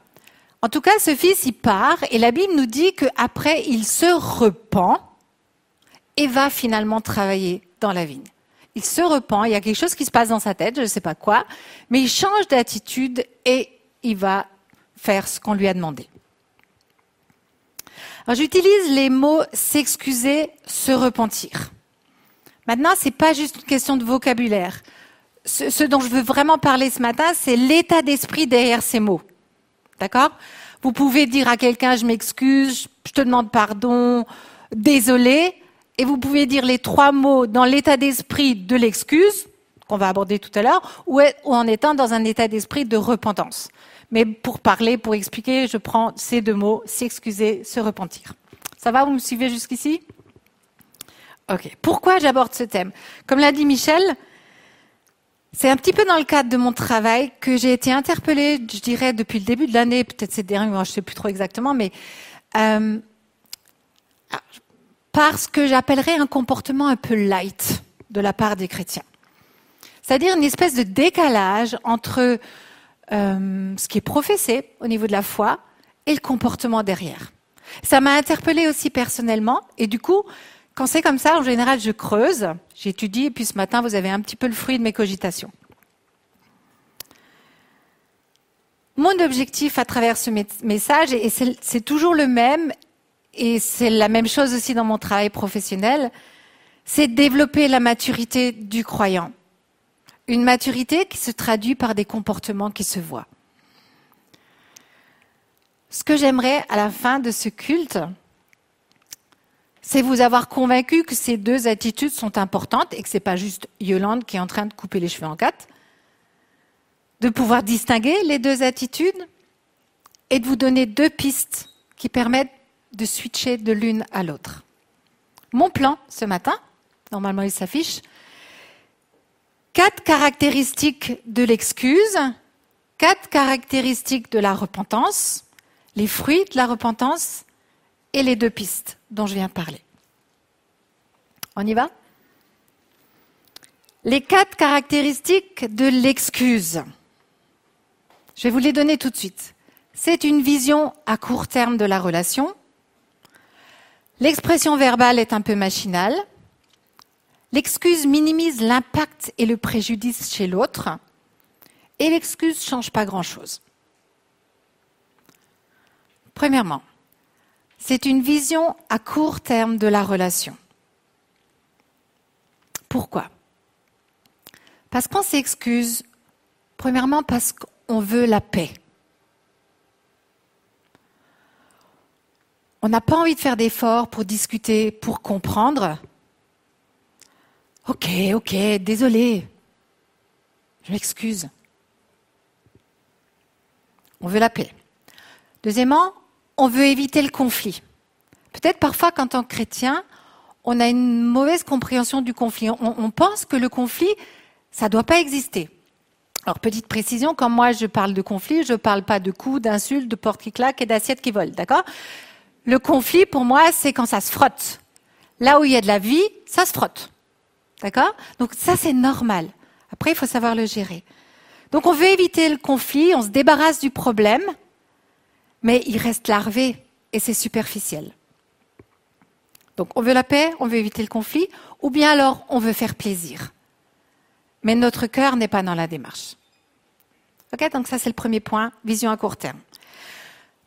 En tout cas, ce fils, il part, et la Bible nous dit qu'après, il se repent et va finalement travailler dans la vigne. Il se repent, il y a quelque chose qui se passe dans sa tête, je ne sais pas quoi, mais il change d'attitude et il va faire ce qu'on lui a demandé. J'utilise les mots s'excuser, se repentir. Maintenant, ce n'est pas juste une question de vocabulaire. Ce, dont je veux vraiment parler ce matin, c'est l'état d'esprit derrière ces mots. D'accord Vous pouvez dire à quelqu'un je m'excuse, je te demande pardon, désolé, et vous pouvez dire les trois mots dans l'état d'esprit de l'excuse, qu'on va aborder tout à l'heure, ou en étant dans un état d'esprit de repentance. Mais pour parler, pour expliquer, je prends ces deux mots, s'excuser, se repentir. Ça va, vous me suivez jusqu'ici? Ok. Pourquoi j'aborde ce thème? Comme l'a dit Michel, c'est un petit peu dans le cadre de mon travail que j'ai été interpellée, je dirais, depuis le début de l'année, peut-être ces derniers mois, je ne sais plus trop exactement, mais euh, parce que j'appellerais un comportement un peu light. de la part des chrétiens. C'est-à-dire une espèce de décalage entre euh, ce qui est professé au niveau de la foi et le comportement derrière. Ça m'a interpellée aussi personnellement, et du coup, quand c'est comme ça, en général, je creuse, j'étudie, et puis ce matin, vous avez un petit peu le fruit de mes cogitations. Mon objectif à travers ce message, et c'est toujours le même, et c'est la même chose aussi dans mon travail professionnel, c'est développer la maturité du croyant. Une maturité qui se traduit par des comportements qui se voient. Ce que j'aimerais à la fin de ce culte, c'est vous avoir convaincu que ces deux attitudes sont importantes et que ce n'est pas juste Yolande qui est en train de couper les cheveux en quatre, de pouvoir distinguer les deux attitudes et de vous donner deux pistes qui permettent de switcher de l'une à l'autre. Mon plan ce matin, normalement il s'affiche, quatre caractéristiques de l'excuse, quatre caractéristiques de la repentance, les fruits de la repentance et les deux pistes dont je viens de parler. On y va? Les quatre caractéristiques de l'excuse. Je vais vous les donner tout de suite. C'est une vision à court terme de la relation. L'expression verbale est un peu machinale. L'excuse minimise l'impact et le préjudice chez l'autre. Et l'excuse ne change pas grand-chose. Premièrement, c'est une vision à court terme de la relation. Pourquoi? Parce qu'on s'excuse, premièrement parce qu'on veut la paix. On n'a pas envie de faire d'efforts pour discuter, pour comprendre. Ok, ok, désolé. Je m'excuse. On veut la paix. Deuxièmement, on veut éviter le conflit. Peut-être parfois qu'en tant que chrétien, on a une mauvaise compréhension du conflit. On, pense que le conflit, ça ne doit pas exister. Alors, petite précision, quand moi je parle de conflit, je ne parle pas de coups, d'insultes, de portes qui claquent et d'assiettes qui volent, d'accord? Le conflit, pour moi, c'est quand ça se frotte. Là où il y a de la vie, ça se frotte. D'accord? Donc ça, c'est normal. Après, il faut savoir le gérer. Donc on veut éviter le conflit, on se débarrasse du problème, mais il reste larvé et c'est superficiel. Donc on veut la paix, on veut éviter le conflit, ou bien alors on veut faire plaisir. Mais notre cœur n'est pas dans la démarche. Donc ça c'est le premier point, vision à court terme.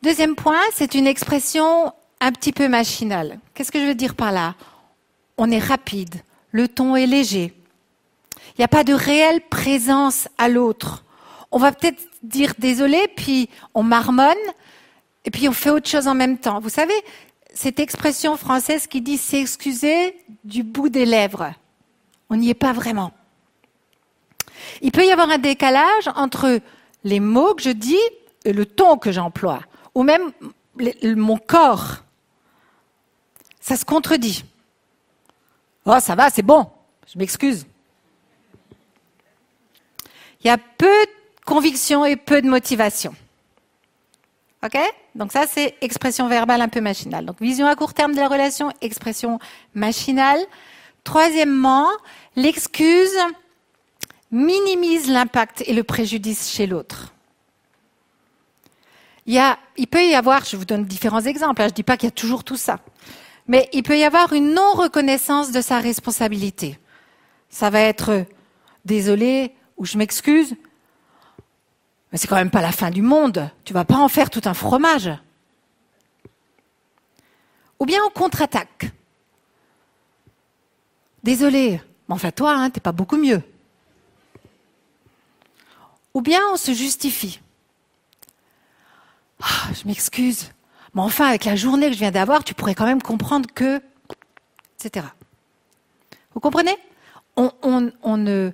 Deuxième point, c'est une expression un petit peu machinale. Qu'est-ce que je veux dire par là? On est rapide, le ton est léger. Il n'y a pas de réelle présence à l'autre. On va peut-être dire désolé, puis on marmonne, et puis on fait autre chose en même temps. Vous savez, cette expression française qui dit s'excuser du bout des lèvres, on n'y est pas vraiment. Il peut y avoir un décalage entre les mots que je dis et le ton que j'emploie, ou même mon corps. Ça se contredit. Oh, ça va, c'est bon, je m'excuse. Il y a peu de conviction et peu de motivation. OK? Donc ça, c'est expression verbale un peu machinale. Donc vision à court terme de la relation, expression machinale. Troisièmement, l'excuse minimise l'impact et le préjudice chez l'autre. Il, il peut y avoir, je vous donne différents exemples, hein, je ne dis pas qu'il y a toujours tout ça, mais il peut y avoir une non-reconnaissance de sa responsabilité. Ça va être désolé ou je m'excuse, mais c'est quand même pas la fin du monde. Tu vas pas en faire tout un fromage. Ou bien on contre-attaque. Désolé, mais enfin toi, hein, t'es pas beaucoup mieux. Ou bien on se justifie. Ah, je m'excuse, mais enfin avec la journée que je viens d'avoir, tu pourrais quand même comprendre que, etc. Vous comprenez? On, on, ne,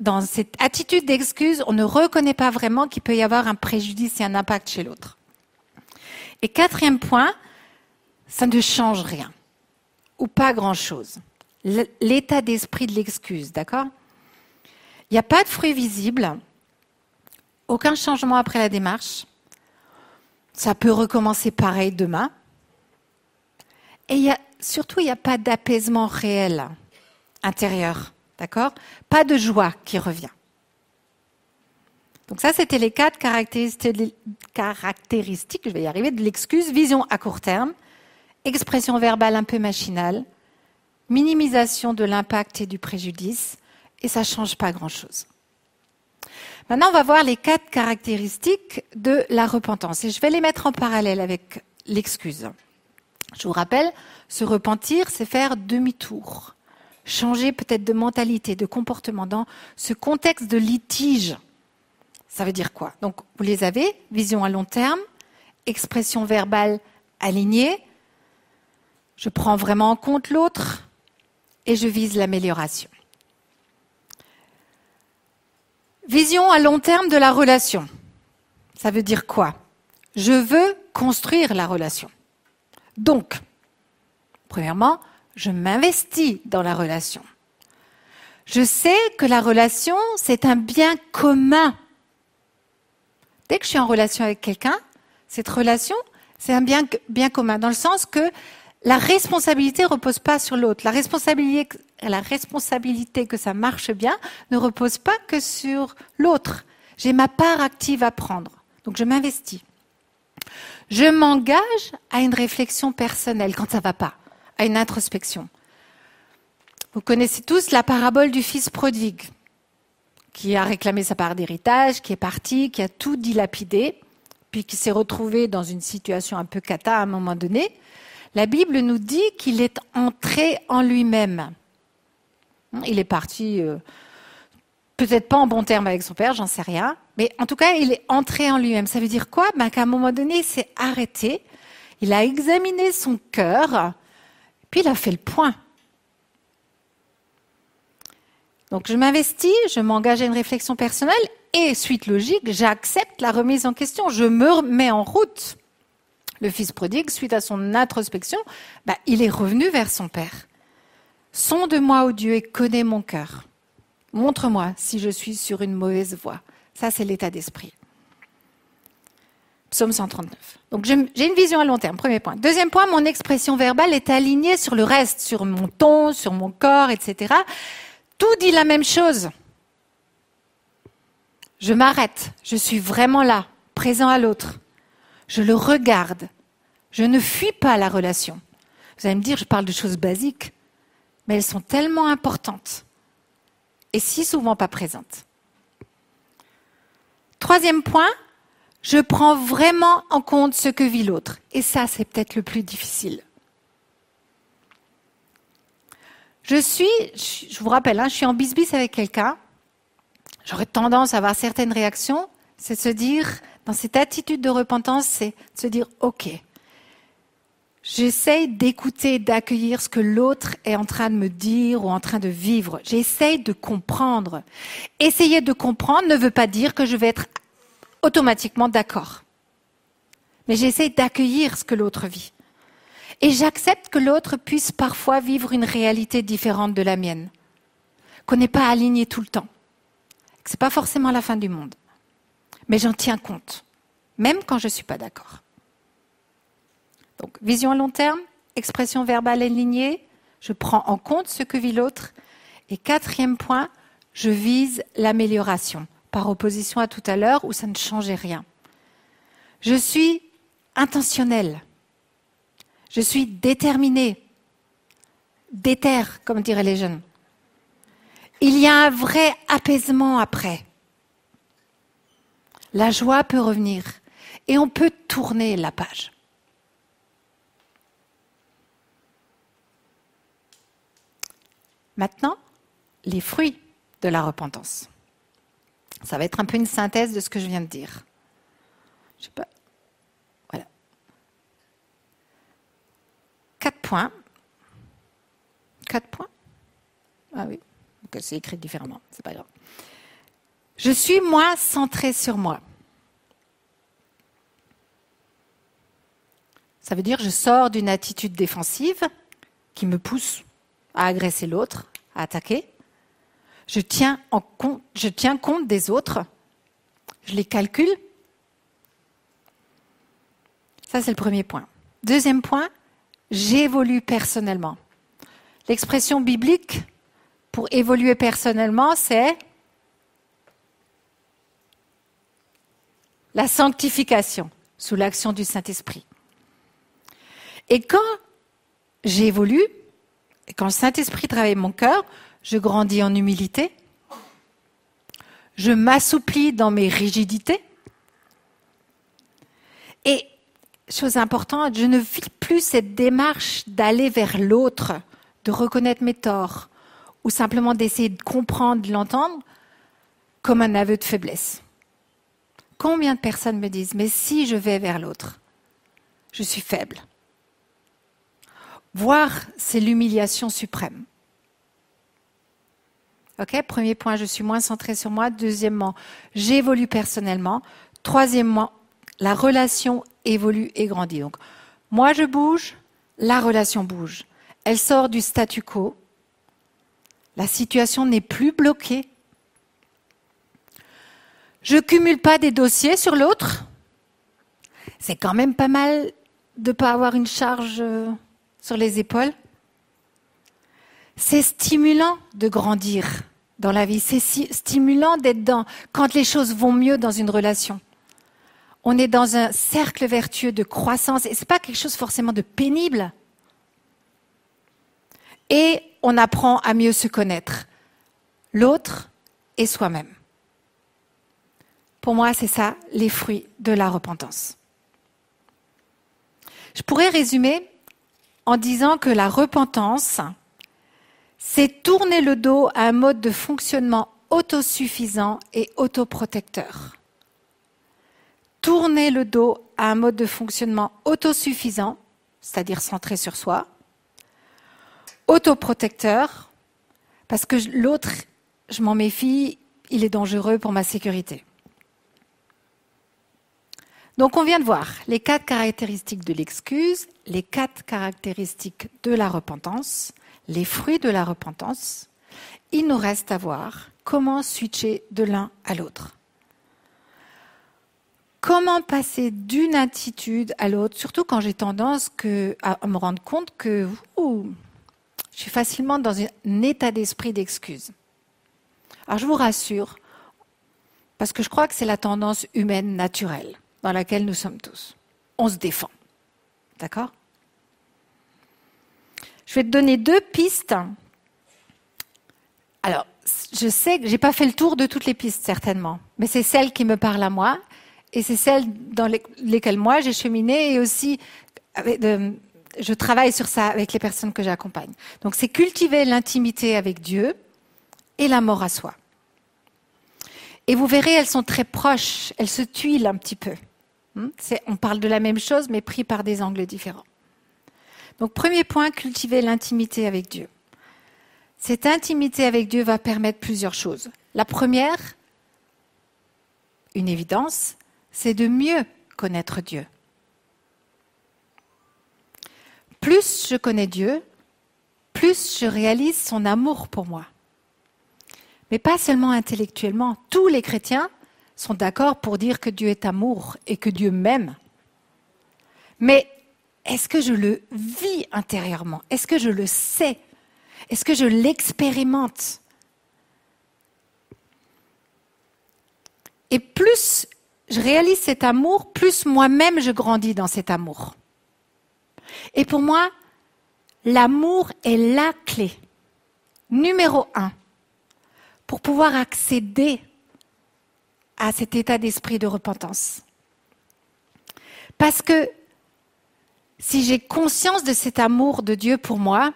dans cette attitude d'excuse, on ne reconnaît pas vraiment qu'il peut y avoir un préjudice et un impact chez l'autre. Et quatrième point, ça ne change rien, ou pas grand-chose. L'état d'esprit de l'excuse, d'accord? Il n'y a pas de fruit visible, aucun changement après la démarche. Ça peut recommencer pareil demain. Et surtout, il n'y a pas d'apaisement réel intérieur D'accord? Pas de joie qui revient. Donc ça, c'était les quatre caractéristiques, je vais y arriver, de l'excuse. Vision à court terme, expression verbale un peu machinale, minimisation de l'impact et du préjudice, et ça ne change pas grand-chose. Maintenant, on va voir les quatre caractéristiques de la repentance, et je vais les mettre en parallèle avec l'excuse. Je vous rappelle, se repentir, c'est faire demi-tour, changer peut-être de mentalité, de comportement dans ce contexte de litige. Ça veut dire quoi? Donc, vous les avez, vision à long terme, expression verbale alignée, je prends vraiment en compte l'autre et je vise l'amélioration. Vision à long terme de la relation. Ça veut dire quoi? Je veux construire la relation. Donc, premièrement, je m'investis dans la relation. Je sais que la relation, c'est un bien commun. Dès que je suis en relation avec quelqu'un, cette relation, c'est un bien, commun, dans le sens que la responsabilité ne repose pas sur l'autre. La responsabilité, que ça marche bien ne repose pas que sur l'autre. J'ai ma part active à prendre. Donc je m'investis. Je m'engage à une réflexion personnelle quand ça va pas, à une introspection. Vous connaissez tous la parabole du fils prodigue, qui a réclamé sa part d'héritage, qui est parti, qui a tout dilapidé, puis qui s'est retrouvé dans une situation un peu cata à un moment donné. La Bible nous dit qu'il est entré en lui-même. Il est parti, euh, peut-être pas en bon terme avec son père, j'en sais rien, mais en tout cas, il est entré en lui-même. Ça veut dire quoi? Ben, Qu'à un moment donné, il s'est arrêté, il a examiné son cœur, puis il a fait le point. Donc je m'investis, je m'engage à une réflexion personnelle et, suite logique, j'accepte la remise en question, je me mets en route. Le fils prodigue, suite à son introspection, bah, il est revenu vers son père. Sonde-moi, ô Dieu, et connais mon cœur. Montre-moi si je suis sur une mauvaise voie. Ça, c'est l'état d'esprit. Psaume 139. Donc j'ai une vision à long terme, premier point. Deuxième point, mon expression verbale est alignée sur le reste, sur mon ton, sur mon corps, etc. Tout dit la même chose. Je m'arrête, je suis vraiment là, présent à l'autre je le regarde, je ne fuis pas la relation. Vous allez me dire, je parle de choses basiques, mais elles sont tellement importantes et si souvent pas présentes. Troisième point, je prends vraiment en compte ce que vit l'autre. Et ça, c'est peut-être le plus difficile. Je suis, je vous rappelle, hein, je suis en bisbis avec quelqu'un. J'aurais tendance à avoir certaines réactions. C'est se dire, dans cette attitude de repentance, c'est de se dire, OK, j'essaye d'écouter, d'accueillir ce que l'autre est en train de me dire ou en train de vivre. J'essaye de comprendre. Essayer de comprendre ne veut pas dire que je vais être automatiquement d'accord. Mais j'essaye d'accueillir ce que l'autre vit. Et j'accepte que l'autre puisse parfois vivre une réalité différente de la mienne. Qu'on n'est pas aligné tout le temps. Que c'est pas forcément la fin du monde mais j'en tiens compte, même quand je ne suis pas d'accord. Donc, vision à long terme, expression verbale alignée, je prends en compte ce que vit l'autre. Et quatrième point, je vise l'amélioration, par opposition à tout à l'heure où ça ne changeait rien. Je suis intentionnelle. Je suis déterminée. Déterre, comme diraient les jeunes. Il y a un vrai apaisement après la joie peut revenir et on peut tourner la page. Maintenant, les fruits de la repentance. Ça va être un peu une synthèse de ce que je viens de dire. Je sais pas. Voilà. Quatre points. Quatre points Ah oui. c'est écrit différemment, c'est pas grave. Je suis, moi, centré sur moi. Ça veut dire que je sors d'une attitude défensive qui me pousse à agresser l'autre, à attaquer. Je tiens, compte des autres. Je les calcule. Ça, c'est le premier point. Deuxième point, j'évolue personnellement. L'expression biblique pour évoluer personnellement, c'est la sanctification sous l'action du Saint-Esprit. Et quand j'évolue, et quand le Saint-Esprit travaille mon cœur, je grandis en humilité, je m'assouplis dans mes rigidités, et chose importante, je ne vis plus cette démarche d'aller vers l'autre, de reconnaître mes torts, ou simplement d'essayer de comprendre, de l'entendre, comme un aveu de faiblesse. Combien de personnes me disent, mais si je vais vers l'autre, je suis faible. Voir, c'est l'humiliation suprême. Ok, premier point, je suis moins centré sur moi. Deuxièmement, j'évolue personnellement. Troisièmement, la relation évolue et grandit. Donc, moi je bouge, la relation bouge. Elle sort du statu quo. La situation n'est plus bloquée. Je cumule pas des dossiers sur l'autre. C'est quand même pas mal de ne pas avoir une charge euh, sur les épaules. C'est stimulant de grandir dans la vie. C'est stimulant d'être dans quand les choses vont mieux dans une relation. On est dans un cercle vertueux de croissance et c'est pas quelque chose forcément de pénible. Et on apprend à mieux se connaître, l'autre et soi-même. Pour moi, c'est ça les fruits de la repentance. Je pourrais résumer en disant que la repentance, c'est tourner le dos à un mode de fonctionnement autosuffisant et autoprotecteur. Tourner le dos à un mode de fonctionnement autosuffisant, c'est-à-dire centré sur soi, autoprotecteur, parce que l'autre, je m'en méfie, il est dangereux pour ma sécurité. Donc on vient de voir les quatre caractéristiques de l'excuse, les quatre caractéristiques de la repentance, les fruits de la repentance. Il nous reste à voir comment switcher de l'un à l'autre. Comment passer d'une attitude à l'autre, surtout quand j'ai tendance à me rendre compte que je suis facilement dans un état d'esprit d'excuse. Alors je vous rassure, parce que je crois que c'est la tendance humaine naturelle dans laquelle nous sommes tous. On se défend. D'accord? Je vais te donner deux pistes. Alors, je sais que je n'ai pas fait le tour de toutes les pistes, certainement, mais c'est celle qui me parle à moi et c'est celle dans lesquelles moi j'ai cheminé et aussi je travaille sur ça avec les personnes que j'accompagne. Donc, c'est cultiver l'intimité avec Dieu et la mort à soi. Et vous verrez, elles sont très proches, elles se tuilent un petit peu. Hmm? On parle de la même chose, mais pris par des angles différents. Donc, premier point, cultiver l'intimité avec Dieu. Cette intimité avec Dieu va permettre plusieurs choses. La première, une évidence, c'est de mieux connaître Dieu. Plus je connais Dieu, plus je réalise son amour pour moi. Mais pas seulement intellectuellement. Tous les chrétiens sont d'accord pour dire que Dieu est amour et que Dieu m'aime. Mais est-ce que je le vis intérieurement? Est-ce que je le sais? Est-ce que je l'expérimente? Et plus je réalise cet amour, plus moi-même je grandis dans cet amour. Et pour moi, l'amour est la clé, numéro un, pour pouvoir accéder à cet état d'esprit de repentance. Parce que si j'ai conscience de cet amour de Dieu pour moi,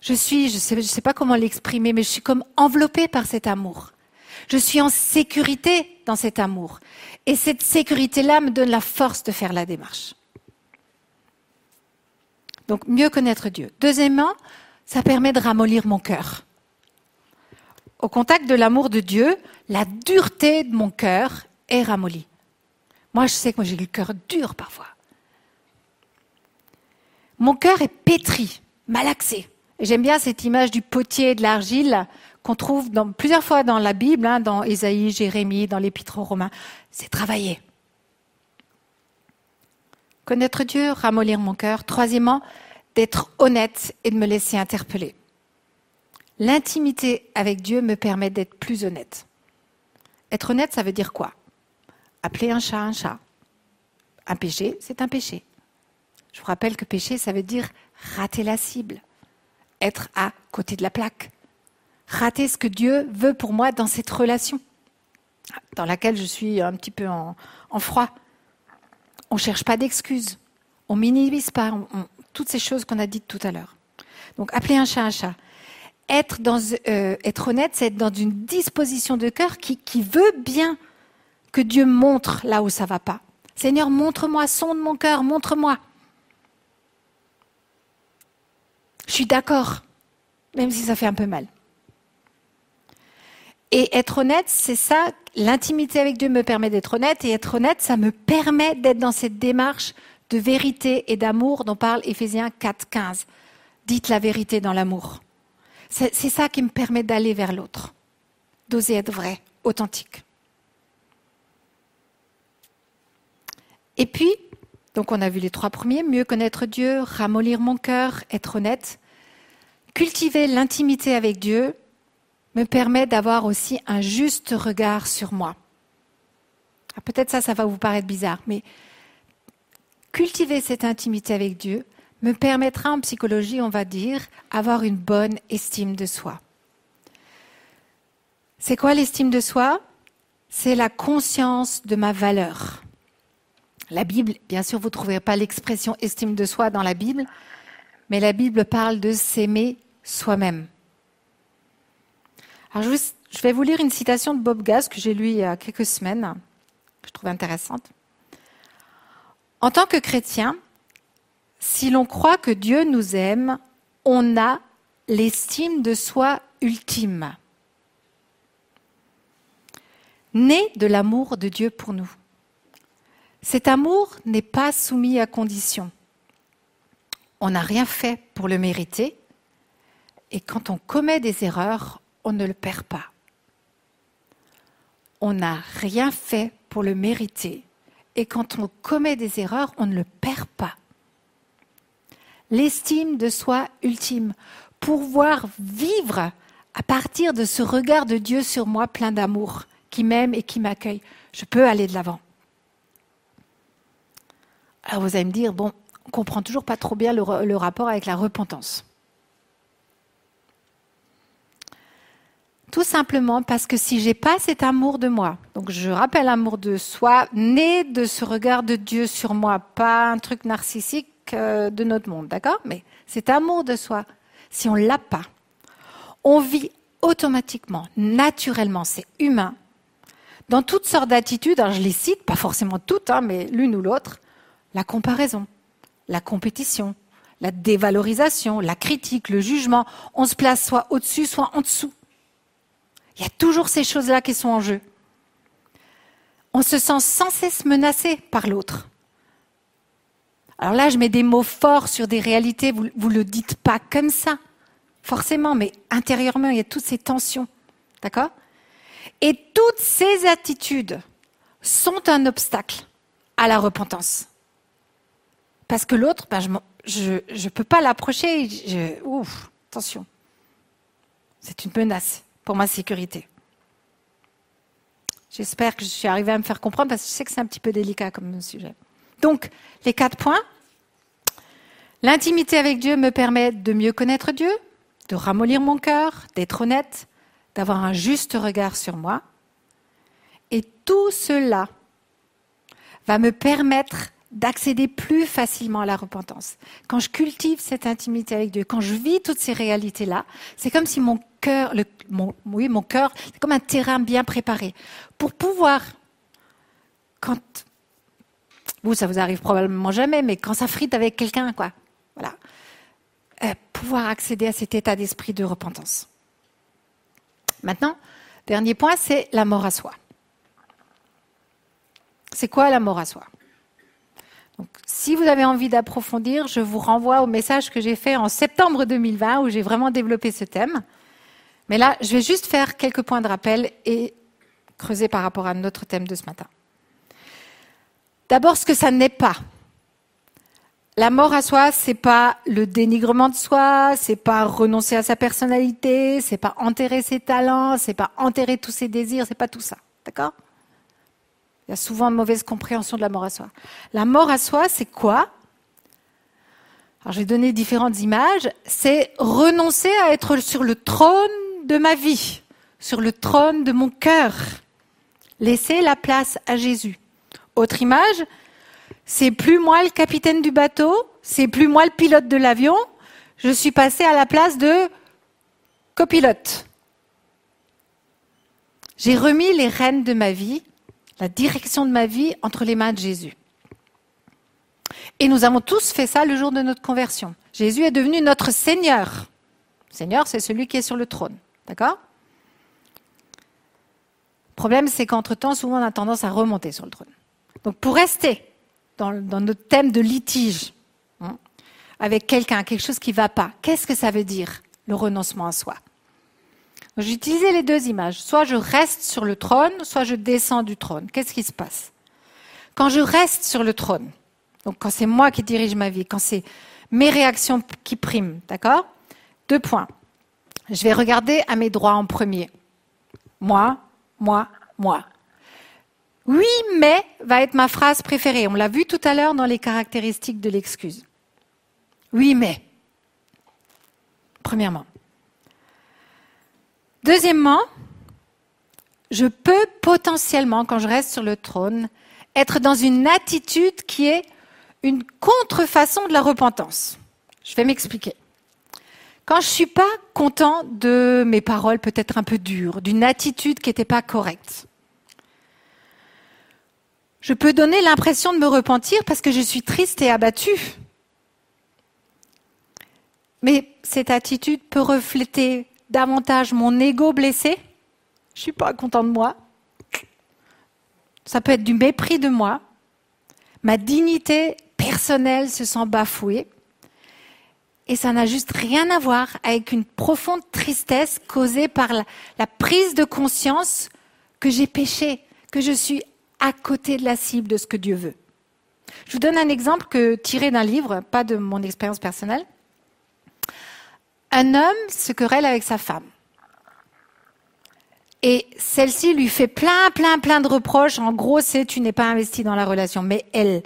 je suis, je sais, sais pas comment l'exprimer, mais je suis comme enveloppée par cet amour. Je suis en sécurité dans cet amour. Et cette sécurité-là me donne la force de faire la démarche. Donc mieux connaître Dieu. Deuxièmement, ça permet de ramollir mon cœur. Au contact de l'amour de Dieu, la dureté de mon cœur est ramollie. Moi, je sais que j'ai le cœur dur parfois. Mon cœur est pétri, malaxé. J'aime bien cette image du potier et de l'argile qu'on trouve plusieurs fois dans la Bible, hein, dans Ésaïe, Jérémie, dans l'Épître aux Romains. C'est travailler. Connaître Dieu, ramollir mon cœur. Troisièmement, d'être honnête et de me laisser interpeller. L'intimité avec Dieu me permet d'être plus honnête. Être honnête, ça veut dire quoi? Appeler un chat un chat. Un péché, c'est un péché. Je vous rappelle que péché, ça veut dire rater la cible, être à côté de la plaque, rater ce que Dieu veut pour moi dans cette relation dans laquelle je suis un petit peu en, froid. On ne cherche pas d'excuses, on minimise pas toutes ces choses qu'on a dites tout à l'heure. Donc appeler un chat un chat. Être, euh, honnête, c'est être dans une disposition de cœur qui, qui veut bien que Dieu montre là où ça va pas. Seigneur, montre-moi, sonde mon cœur, montre-moi. Je suis d'accord, même si ça fait un peu mal. Et être honnête, c'est ça, l'intimité avec Dieu me permet d'être honnête, et être honnête, ça me permet d'être dans cette démarche de vérité et d'amour dont parle Éphésiens 4, 15. Dites la vérité dans l'amour. C'est ça qui me permet d'aller vers l'autre, d'oser être vrai, authentique. Et puis, donc on a vu les trois premiers, mieux connaître Dieu, ramollir mon cœur, être honnête. Cultiver l'intimité avec Dieu me permet d'avoir aussi un juste regard sur moi. Ah, peut-être ça, ça va vous paraître bizarre, mais cultiver cette intimité avec Dieu me permettra en psychologie, on va dire, avoir une bonne estime de soi. C'est quoi l'estime de soi? C'est la conscience de ma valeur. La Bible, bien sûr, vous ne trouverez pas l'expression estime de soi dans la Bible, mais la Bible parle de s'aimer soi-même. Alors je, vais vous lire une citation de Bob Gass que j'ai lue il y a quelques semaines, que je trouve intéressante. En tant que chrétien, si l'on croit que Dieu nous aime, on a l'estime de soi ultime, né de l'amour de Dieu pour nous. Cet amour n'est pas soumis à condition. On n'a rien fait pour le mériter, et quand on commet des erreurs, on ne le perd pas. On n'a rien fait pour le mériter, et quand on commet des erreurs, on ne le perd pas. L'estime de soi ultime, pouvoir vivre à partir de ce regard de Dieu sur moi plein d'amour, qui m'aime et qui m'accueille, je peux aller de l'avant. Alors vous allez me dire, bon, on comprend toujours pas trop bien le, rapport avec la repentance. Tout simplement parce que si j'ai pas cet amour de moi, donc je rappelle l'amour de soi, né de ce regard de Dieu sur moi, pas un truc narcissique euh, de notre monde, d'accord? Mais cet amour de soi, si on l'a pas, on vit automatiquement, naturellement, c'est humain, dans toutes sortes d'attitudes. Alors je les cite, pas forcément toutes, hein, mais l'une ou l'autre la comparaison, la compétition, la dévalorisation, la critique, le jugement. On se place soit au-dessus, soit en dessous. Il y a toujours ces choses-là qui sont en jeu. On se sent sans cesse menacé par l'autre. Alors là, je mets des mots forts sur des réalités, vous ne le dites pas comme ça, forcément, mais intérieurement, il y a toutes ces tensions. D'accord? Et toutes ces attitudes sont un obstacle à la repentance. Parce que l'autre, ben, je ne peux pas l'approcher. Ouf, attention. C'est une menace pour ma sécurité. J'espère que je suis arrivée à me faire comprendre parce que je sais que c'est un petit peu délicat comme sujet. Donc, les quatre points. L'intimité avec Dieu me permet de mieux connaître Dieu, de ramollir mon cœur, d'être honnête, d'avoir un juste regard sur moi. Et tout cela va me permettre d'accéder plus facilement à la repentance. Quand je cultive cette intimité avec Dieu, quand je vis toutes ces réalités-là, c'est comme si mon cœur, oui, mon cœur, c'est comme un terrain bien préparé pour pouvoir, quand vous, ça vous arrive probablement jamais, mais quand ça frite avec quelqu'un, quoi, voilà, euh, pouvoir accéder à cet état d'esprit de repentance. Maintenant, dernier point, c'est la mort à soi. C'est quoi la mort à soi? Si vous avez envie d'approfondir, je vous renvoie au message que j'ai fait en septembre 2020 où j'ai vraiment développé ce thème. Mais là, je vais juste faire quelques points de rappel et creuser par rapport à notre thème de ce matin. D'abord, ce que ça n'est pas. la mort à soi, c'est pas le dénigrement de soi, c'est pas renoncer à sa personnalité, c'est pas enterrer ses talents, c'est pas enterrer tous ses désirs, c'est pas tout ça. D'accord? Il y a souvent une mauvaise compréhension de la mort à soi. La mort à soi, c'est quoi? Alors, je vais donner différentes images. C'est renoncer à être sur le trône de ma vie, sur le trône de mon cœur. Laisser la place à Jésus. Autre image, c'est plus moi le capitaine du bateau, c'est plus moi le pilote de l'avion, je suis passé à la place de copilote. J'ai remis les rênes de ma vie, la direction de ma vie entre les mains de Jésus. Et nous avons tous fait ça le jour de notre conversion. Jésus est devenu notre Seigneur. Seigneur, c'est celui qui est sur le trône. D'accord? Le problème, c'est qu'entre-temps, souvent, on a tendance à remonter sur le trône. Donc, pour rester dans, notre thème de litige hein, avec quelqu'un, quelque chose qui ne va pas. Qu'est-ce que ça veut dire, le renoncement à soi? J'ai utilisé les deux images. Soit je reste sur le trône, soit je descends du trône. Qu'est-ce qui se passe? Quand je reste sur le trône, donc quand c'est moi qui dirige ma vie, quand c'est mes réactions qui priment, d'accord? Deux points. Je vais regarder à mes droits en premier. Moi, moi, moi. Oui, mais va être ma phrase préférée. On l'a vu tout à l'heure dans les caractéristiques de l'excuse. Oui, mais. Premièrement. Deuxièmement, je peux potentiellement, quand je reste sur le trône, être dans une attitude qui est une contrefaçon de la repentance. Je vais m'expliquer. Quand je ne suis pas content de mes paroles peut-être un peu dures, d'une attitude qui n'était pas correcte, je peux donner l'impression de me repentir parce que je suis triste et abattue. Mais cette attitude peut refléter davantage mon ego blessé. Je suis pas content de moi. Ça peut être du mépris de moi. Ma dignité personnelle se sent bafouée. Et ça n'a juste rien à voir avec une profonde tristesse causée par la, la prise de conscience que j'ai péché, que je suis à côté de la cible de ce que Dieu veut. Je vous donne un exemple que tiré d'un livre, pas de mon expérience personnelle. Un homme se querelle avec sa femme. Et celle-ci lui fait plein, plein, plein de reproches. En gros, c'est tu n'es pas investi dans la relation. Mais elle,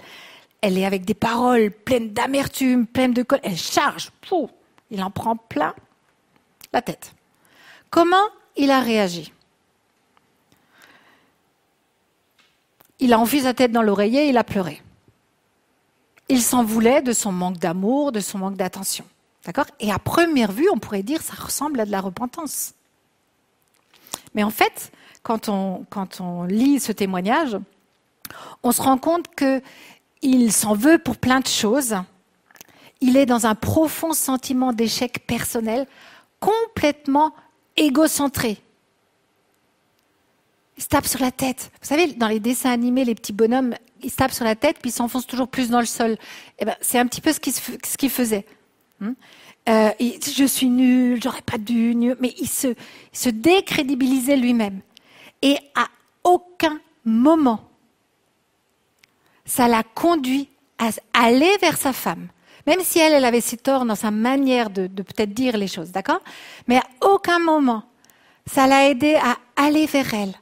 elle est avec des paroles pleines d'amertume, pleines de colère. Elle charge. il en prend plein la tête. Comment il a réagi? Il a enfoui sa tête dans l'oreiller il a pleuré. Il s'en voulait de son manque d'amour, de son manque d'attention. D'accord? Et à première vue, on pourrait dire ça ressemble à de la repentance. Mais en fait, quand on, quand on lit ce témoignage, on se rend compte qu'il s'en veut pour plein de choses. Il est dans un profond sentiment d'échec personnel, complètement égocentré. Il se tape sur la tête. Vous savez, dans les dessins animés, les petits bonhommes, ils se tapent sur la tête puis ils s'enfoncent toujours plus dans le sol. Eh ben, c'est un petit peu ce qu'il ce faisait. Hmm euh, je suis nul, j'aurais pas dû, mais il se, il se décrédibilisait lui-même. Et à aucun moment, ça l'a conduit à aller vers sa femme. Même si elle, avait ses torts dans sa manière de, de peut-être dire les choses, d'accord? Mais à aucun moment, ça l'a aidé à aller vers elle,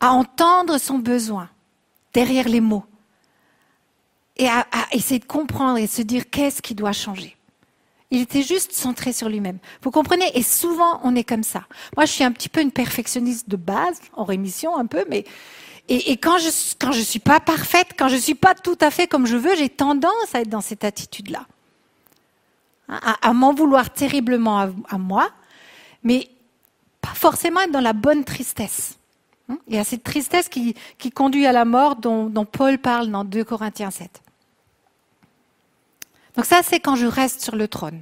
à entendre son besoin derrière les mots et à, essayer de comprendre et se dire qu'est-ce qui doit changer. Il était juste centré sur lui-même. Vous comprenez? Et souvent, on est comme ça. Moi, je suis un petit peu une perfectionniste de base, en rémission un peu, mais et, quand je quand je suis pas parfaite, quand je suis pas tout à fait comme je veux, j'ai tendance à être dans cette attitude-là, à, m'en vouloir terriblement à, à moi, mais pas forcément être dans la bonne tristesse. Hein? Il y a cette tristesse qui, conduit à la mort dont, Paul parle dans 2 Corinthiens 7. Donc ça, c'est quand je reste sur le trône.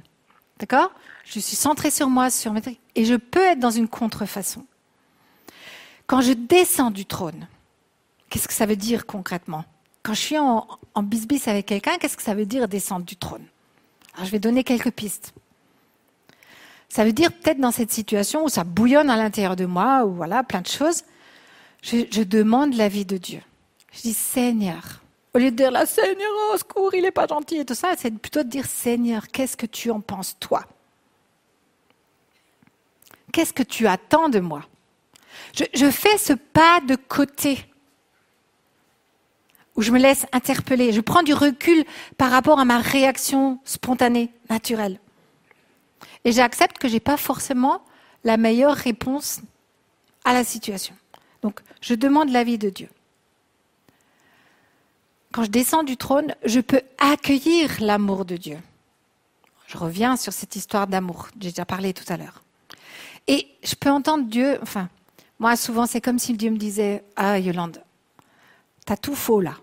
D'accord? Je suis centré sur moi, sur mes et je peux être dans une contrefaçon. Quand je descends du trône, qu'est-ce que ça veut dire concrètement? Quand je suis en, en bisbis avec quelqu'un, qu'est-ce que ça veut dire descendre du trône? Alors, je vais donner quelques pistes. Ça veut dire peut-être dans cette situation où ça bouillonne à l'intérieur de moi, ou voilà, plein de choses, je, demande l'avis de Dieu. Je dis, Seigneur, Au lieu de dire, la Seigneur, au secours, il n'est pas gentil et tout ça, c'est plutôt de dire, Seigneur, qu'est-ce que tu en penses, toi? Qu'est-ce que tu attends de moi? Je, je fais ce pas de côté où je me laisse interpeller. Je prends du recul par rapport à ma réaction spontanée, naturelle. Et j'accepte que je n'ai pas forcément la meilleure réponse à la situation. Donc, je demande l'avis de Dieu. Quand je descends du trône, je peux accueillir l'amour de Dieu. Je reviens sur cette histoire d'amour, j'ai déjà parlé tout à l'heure. Et je peux entendre Dieu, enfin, moi souvent c'est comme si Dieu me disait, ah Yolande, t'as tout faux là,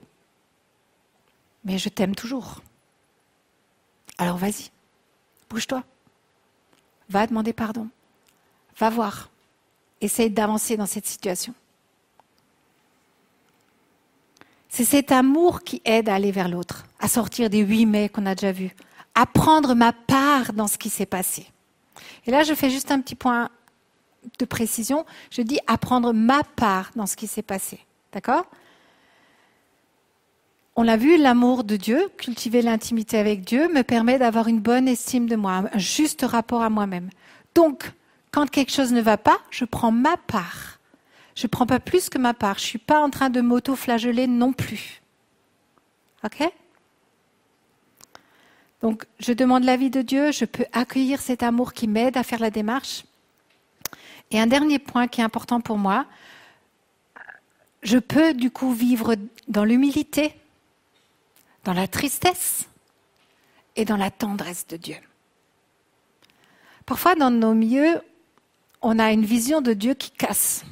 mais je t'aime toujours. Alors vas-y, bouge-toi, va demander pardon, va voir, essaye d'avancer dans cette situation. C'est cet amour qui aide à aller vers l'autre, à sortir des huit mai qu'on a déjà vus, à prendre ma part dans ce qui s'est passé. Et là, je fais juste un petit point de précision. Je dis à prendre ma part dans ce qui s'est passé. D'accord? On l'a vu, l'amour de Dieu, cultiver l'intimité avec Dieu, me permet d'avoir une bonne estime de moi, un juste rapport à moi-même. Donc, quand quelque chose ne va pas, je prends ma part je ne prends pas plus que ma part. Je ne suis pas en train de m'auto-flageller non plus. OK? Donc, je demande l'avis de Dieu. Je peux accueillir cet amour qui m'aide à faire la démarche. Et un dernier point qui est important pour moi, je peux du coup vivre dans l'humilité, dans la tristesse et dans la tendresse de Dieu. Parfois, dans nos milieux, on a une vision de Dieu qui casse.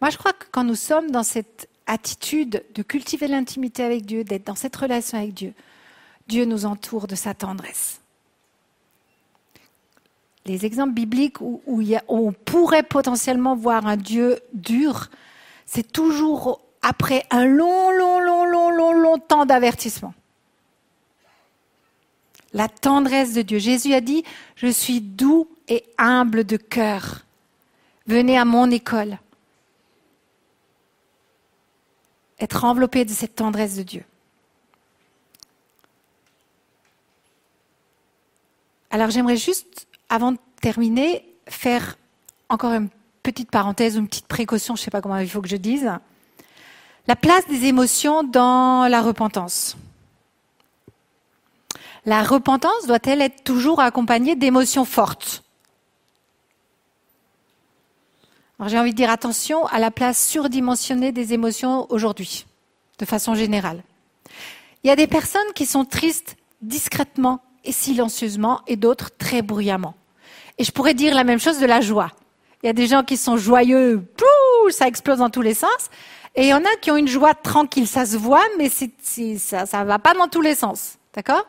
Moi, je crois que quand nous sommes dans cette attitude de cultiver l'intimité avec Dieu, d'être dans cette relation avec Dieu, Dieu nous entoure de sa tendresse. Les exemples bibliques où, on pourrait potentiellement voir un Dieu dur, c'est toujours après un long, long, long, long, long, long temps d'avertissement. La tendresse de Dieu. Jésus a dit, je suis doux et humble de cœur. Venez à mon école. Être enveloppé de cette tendresse de Dieu. Alors j'aimerais juste, avant de terminer, faire encore une petite parenthèse une petite précaution, je ne sais pas comment il faut que je dise. La place des émotions dans la repentance. La repentance doit-elle être toujours accompagnée d'émotions fortes? J'ai envie de dire attention à la place surdimensionnée des émotions aujourd'hui, de façon générale. Il y a des personnes qui sont tristes discrètement et silencieusement et d'autres très bruyamment. Et je pourrais dire la même chose de la joie. Il y a des gens qui sont joyeux, ça explose dans tous les sens. Et il y en a qui ont une joie tranquille, ça se voit, mais ça ne va pas dans tous les sens. D'accord?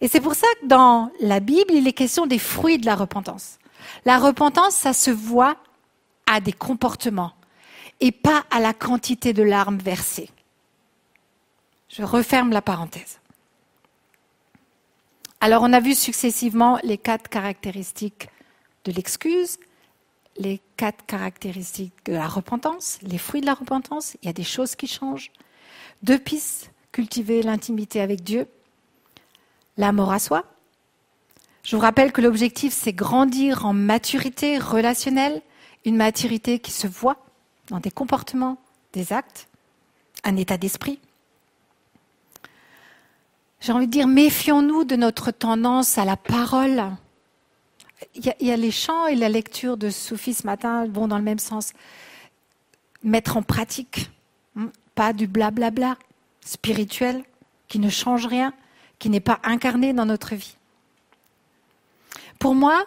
Et c'est pour ça que dans la Bible, il est question des fruits de la repentance. La repentance, ça se voit à des comportements et pas à la quantité de larmes versées. Je referme la parenthèse. Alors on a vu successivement les quatre caractéristiques de l'excuse, les quatre caractéristiques de la repentance, les fruits de la repentance, il y a des choses qui changent. Deux pistes, cultiver l'intimité avec Dieu, l'amour à soi. Je vous rappelle que l'objectif, c'est grandir en maturité relationnelle, une maturité qui se voit dans des comportements, des actes, un état d'esprit. J'ai envie de dire, méfions-nous de notre tendance à la parole. Il y, a, les chants et la lecture de Sophie ce matin vont dans le même sens. Mettre en pratique, hein, pas du blablabla spirituel qui ne change rien, qui n'est pas incarné dans notre vie. Pour moi,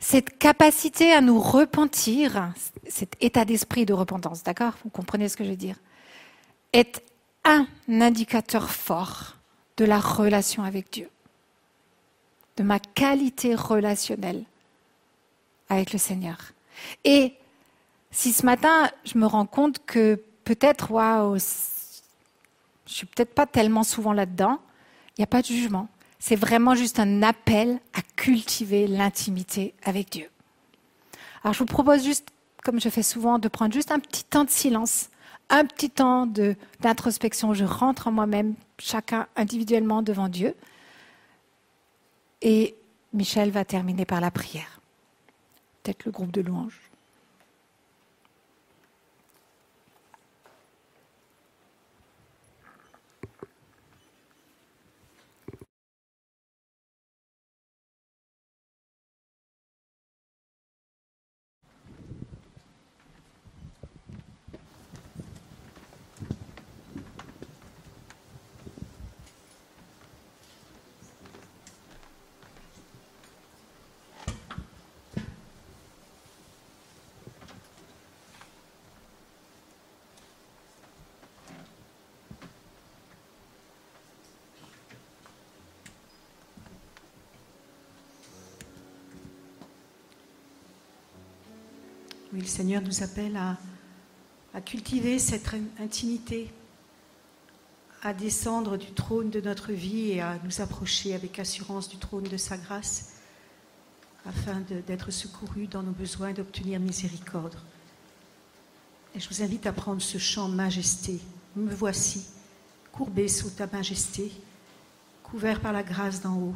cette capacité à nous repentir, cet état d'esprit de repentance, d'accord? Vous comprenez ce que je veux dire? Est un indicateur fort de la relation avec Dieu, de ma qualité relationnelle avec le Seigneur. Et si ce matin, je me rends compte que peut-être, waouh, je suis peut-être pas tellement souvent là-dedans, il n'y a pas de jugement c'est vraiment juste un appel à cultiver l'intimité avec Dieu. Alors je vous propose juste, comme je fais souvent, de prendre juste un petit temps de silence, un petit temps d'introspection. Je rentre en moi-même, chacun individuellement devant Dieu. Et Michel va terminer par la prière. Peut-être le groupe de louanges. Oui, le Seigneur nous appelle à, cultiver cette in- intimité, à descendre du trône de notre vie et à nous approcher avec assurance du trône de sa grâce, afin d'être secourus dans nos besoins et d'obtenir miséricorde. Et je vous invite à prendre ce chant Majesté. Me voici, courbé sous ta majesté, couvert par la grâce d'en haut.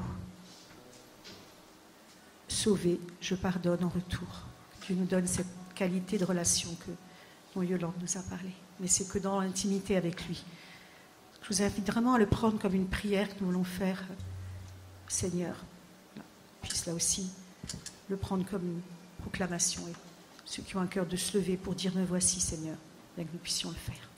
Sauvé, je pardonne en retour. Nous donne cette qualité de relation que dont Yolande nous a parlé. Mais c'est que dans l'intimité avec lui. Je vous invite vraiment à le prendre comme une prière que nous voulons faire, Seigneur. Puisse là aussi le prendre comme une proclamation. Et ceux qui ont un cœur de se lever pour dire Me voici, Seigneur, bien que nous puissions le faire.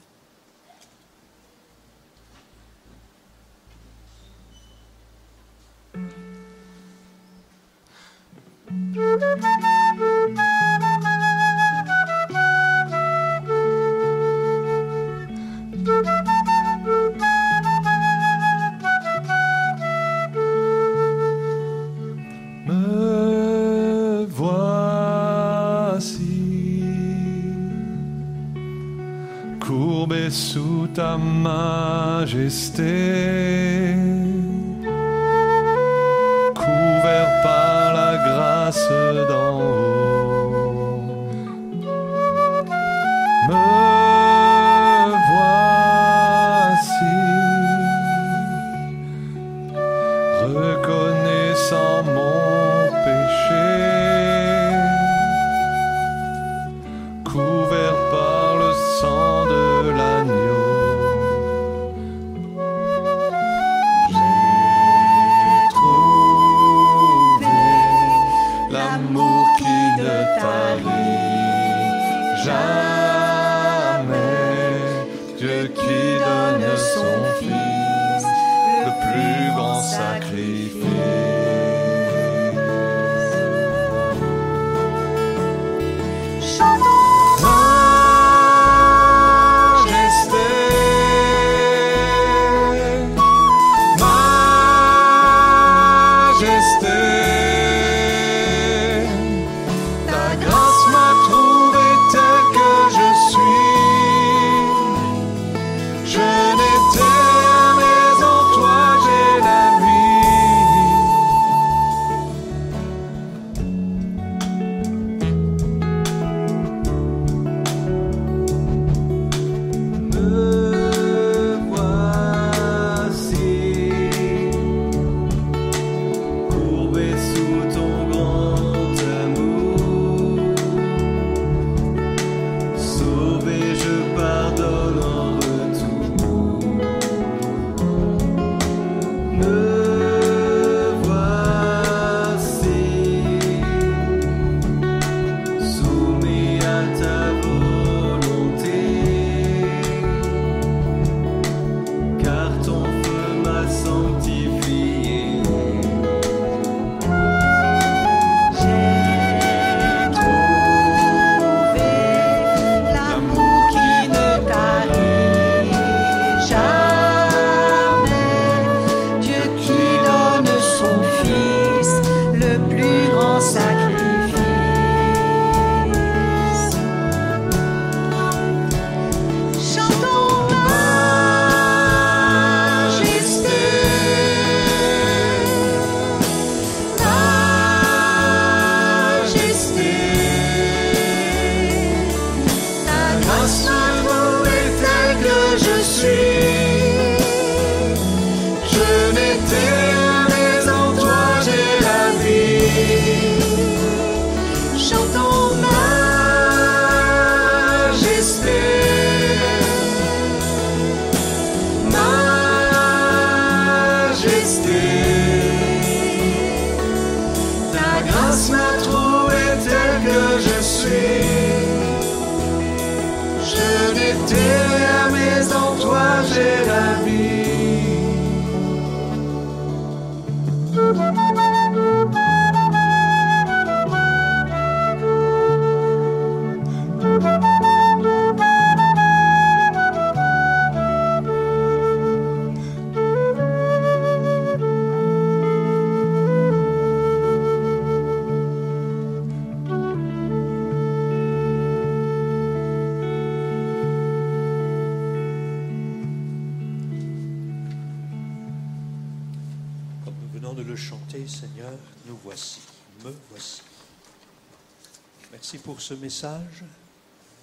Merci pour ce message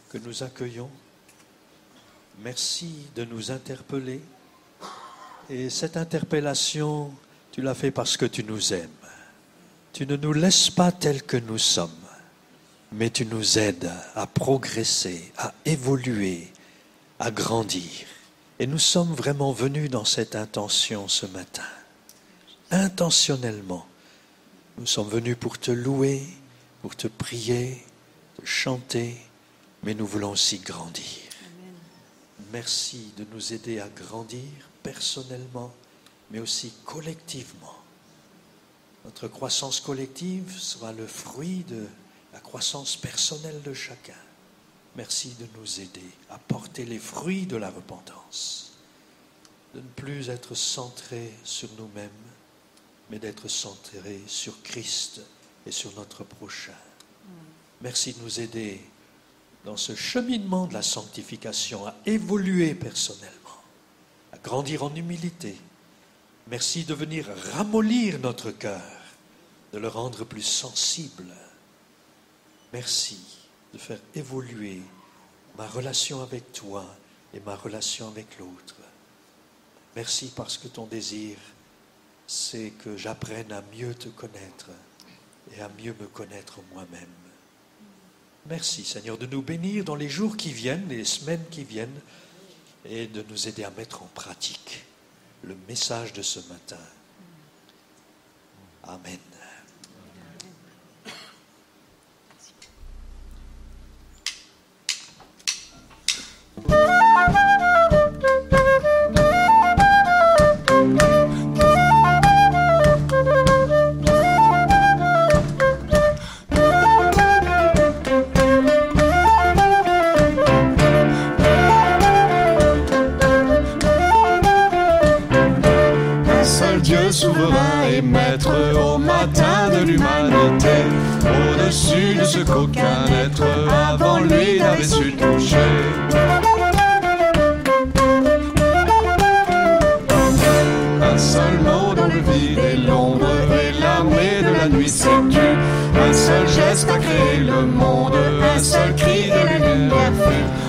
que nous accueillons. Merci de nous interpeller. Et cette interpellation, tu l'as fait parce que tu nous aimes. Tu ne nous laisses pas tels que nous sommes, mais tu nous aides à progresser, à évoluer, à grandir. Et nous sommes vraiment venus dans cette intention ce matin. Intentionnellement. Nous sommes venus pour te louer, pour te prier, chanter, mais nous voulons aussi grandir. Merci de nous aider à grandir personnellement, mais aussi collectivement. Notre croissance collective sera le fruit de la croissance personnelle de chacun. Merci de nous aider à porter les fruits de la repentance, de ne plus être centré sur nous-mêmes, mais d'être centré sur Christ et sur notre prochain. Merci de nous aider dans ce cheminement de la sanctification à évoluer personnellement, à grandir en humilité. Merci de venir ramollir notre cœur, de le rendre plus sensible. Merci de faire évoluer ma relation avec toi et ma relation avec l'autre. Merci parce que ton désir, c'est que j'apprenne à mieux te connaître et à mieux me connaître moi-même. Merci Seigneur de nous bénir dans les jours qui viennent, les semaines qui viennent, et de nous aider à mettre en pratique le message de ce matin. Amen. Au matin de l'humanité, au-dessus de ce qu'aucun être avant lui n'avait su toucher. Un seul mot dans le vide et l'ombre et l'armée de la nuit s'est tue. Un seul geste a créé le monde, un seul cri de lumière fut.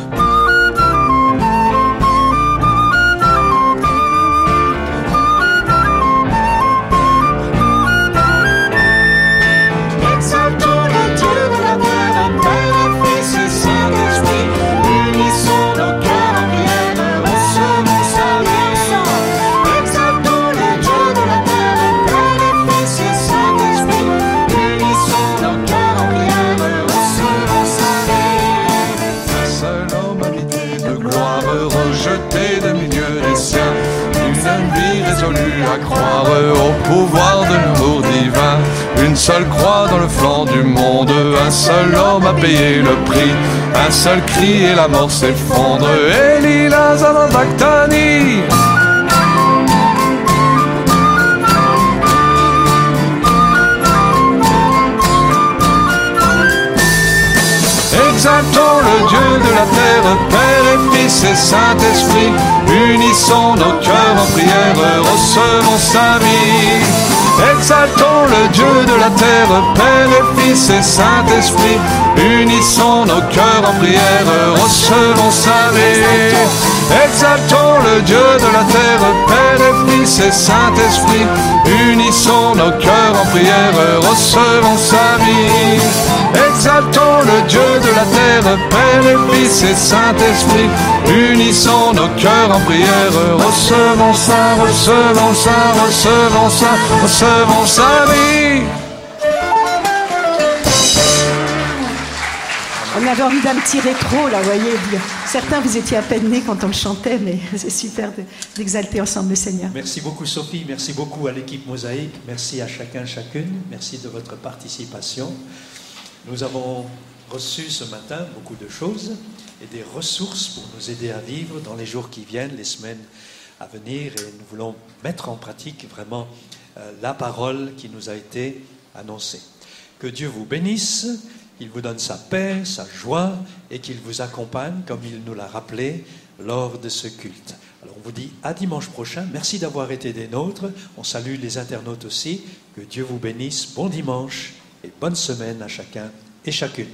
Un seul homme a payé le prix. Un seul cri et la mort s'effondre. Eli Lazare Bactani. Exaltons le Dieu de la terre, Père et Fils et Saint-Esprit. Unissons nos cœurs en prière, recevons sa vie. Exaltons le Dieu de la terre, Père et Fils et Saint-Esprit. Unissons nos cœurs en prière, recevons sa vie. Exaltons le Dieu de la terre, Père et Fils et Saint-Esprit. Unissons nos cœurs en prière, recevons sa vie. Exaltons le Dieu de la terre, Père et Fils et Saint-Esprit. Unissons nos cœurs en prière, recevons ça, recevons ça, recevons ça, recevons sa vie. On avait envie d'un petit rétro, là, vous voyez. Certains, vous étiez à peine nés quand on le chantait, mais *laughs* c'est super de- d'exalter ensemble le Seigneur. Merci beaucoup Sophie, merci beaucoup à l'équipe Mosaïque, merci à chacun, chacune, merci de votre participation. Nous avons reçu ce matin beaucoup de choses et des ressources pour nous aider à vivre dans les jours qui viennent, les semaines à venir, et nous voulons mettre en pratique vraiment euh, la parole qui nous a été annoncée. Que Dieu vous bénisse, qu'il vous donne sa paix, sa joie et qu'il vous accompagne comme il nous l'a rappelé lors de ce culte. Alors on vous dit à dimanche prochain. Merci d'avoir été des nôtres. On salue les internautes aussi. Que Dieu vous bénisse. Bon dimanche et bonne semaine à chacun et chacune.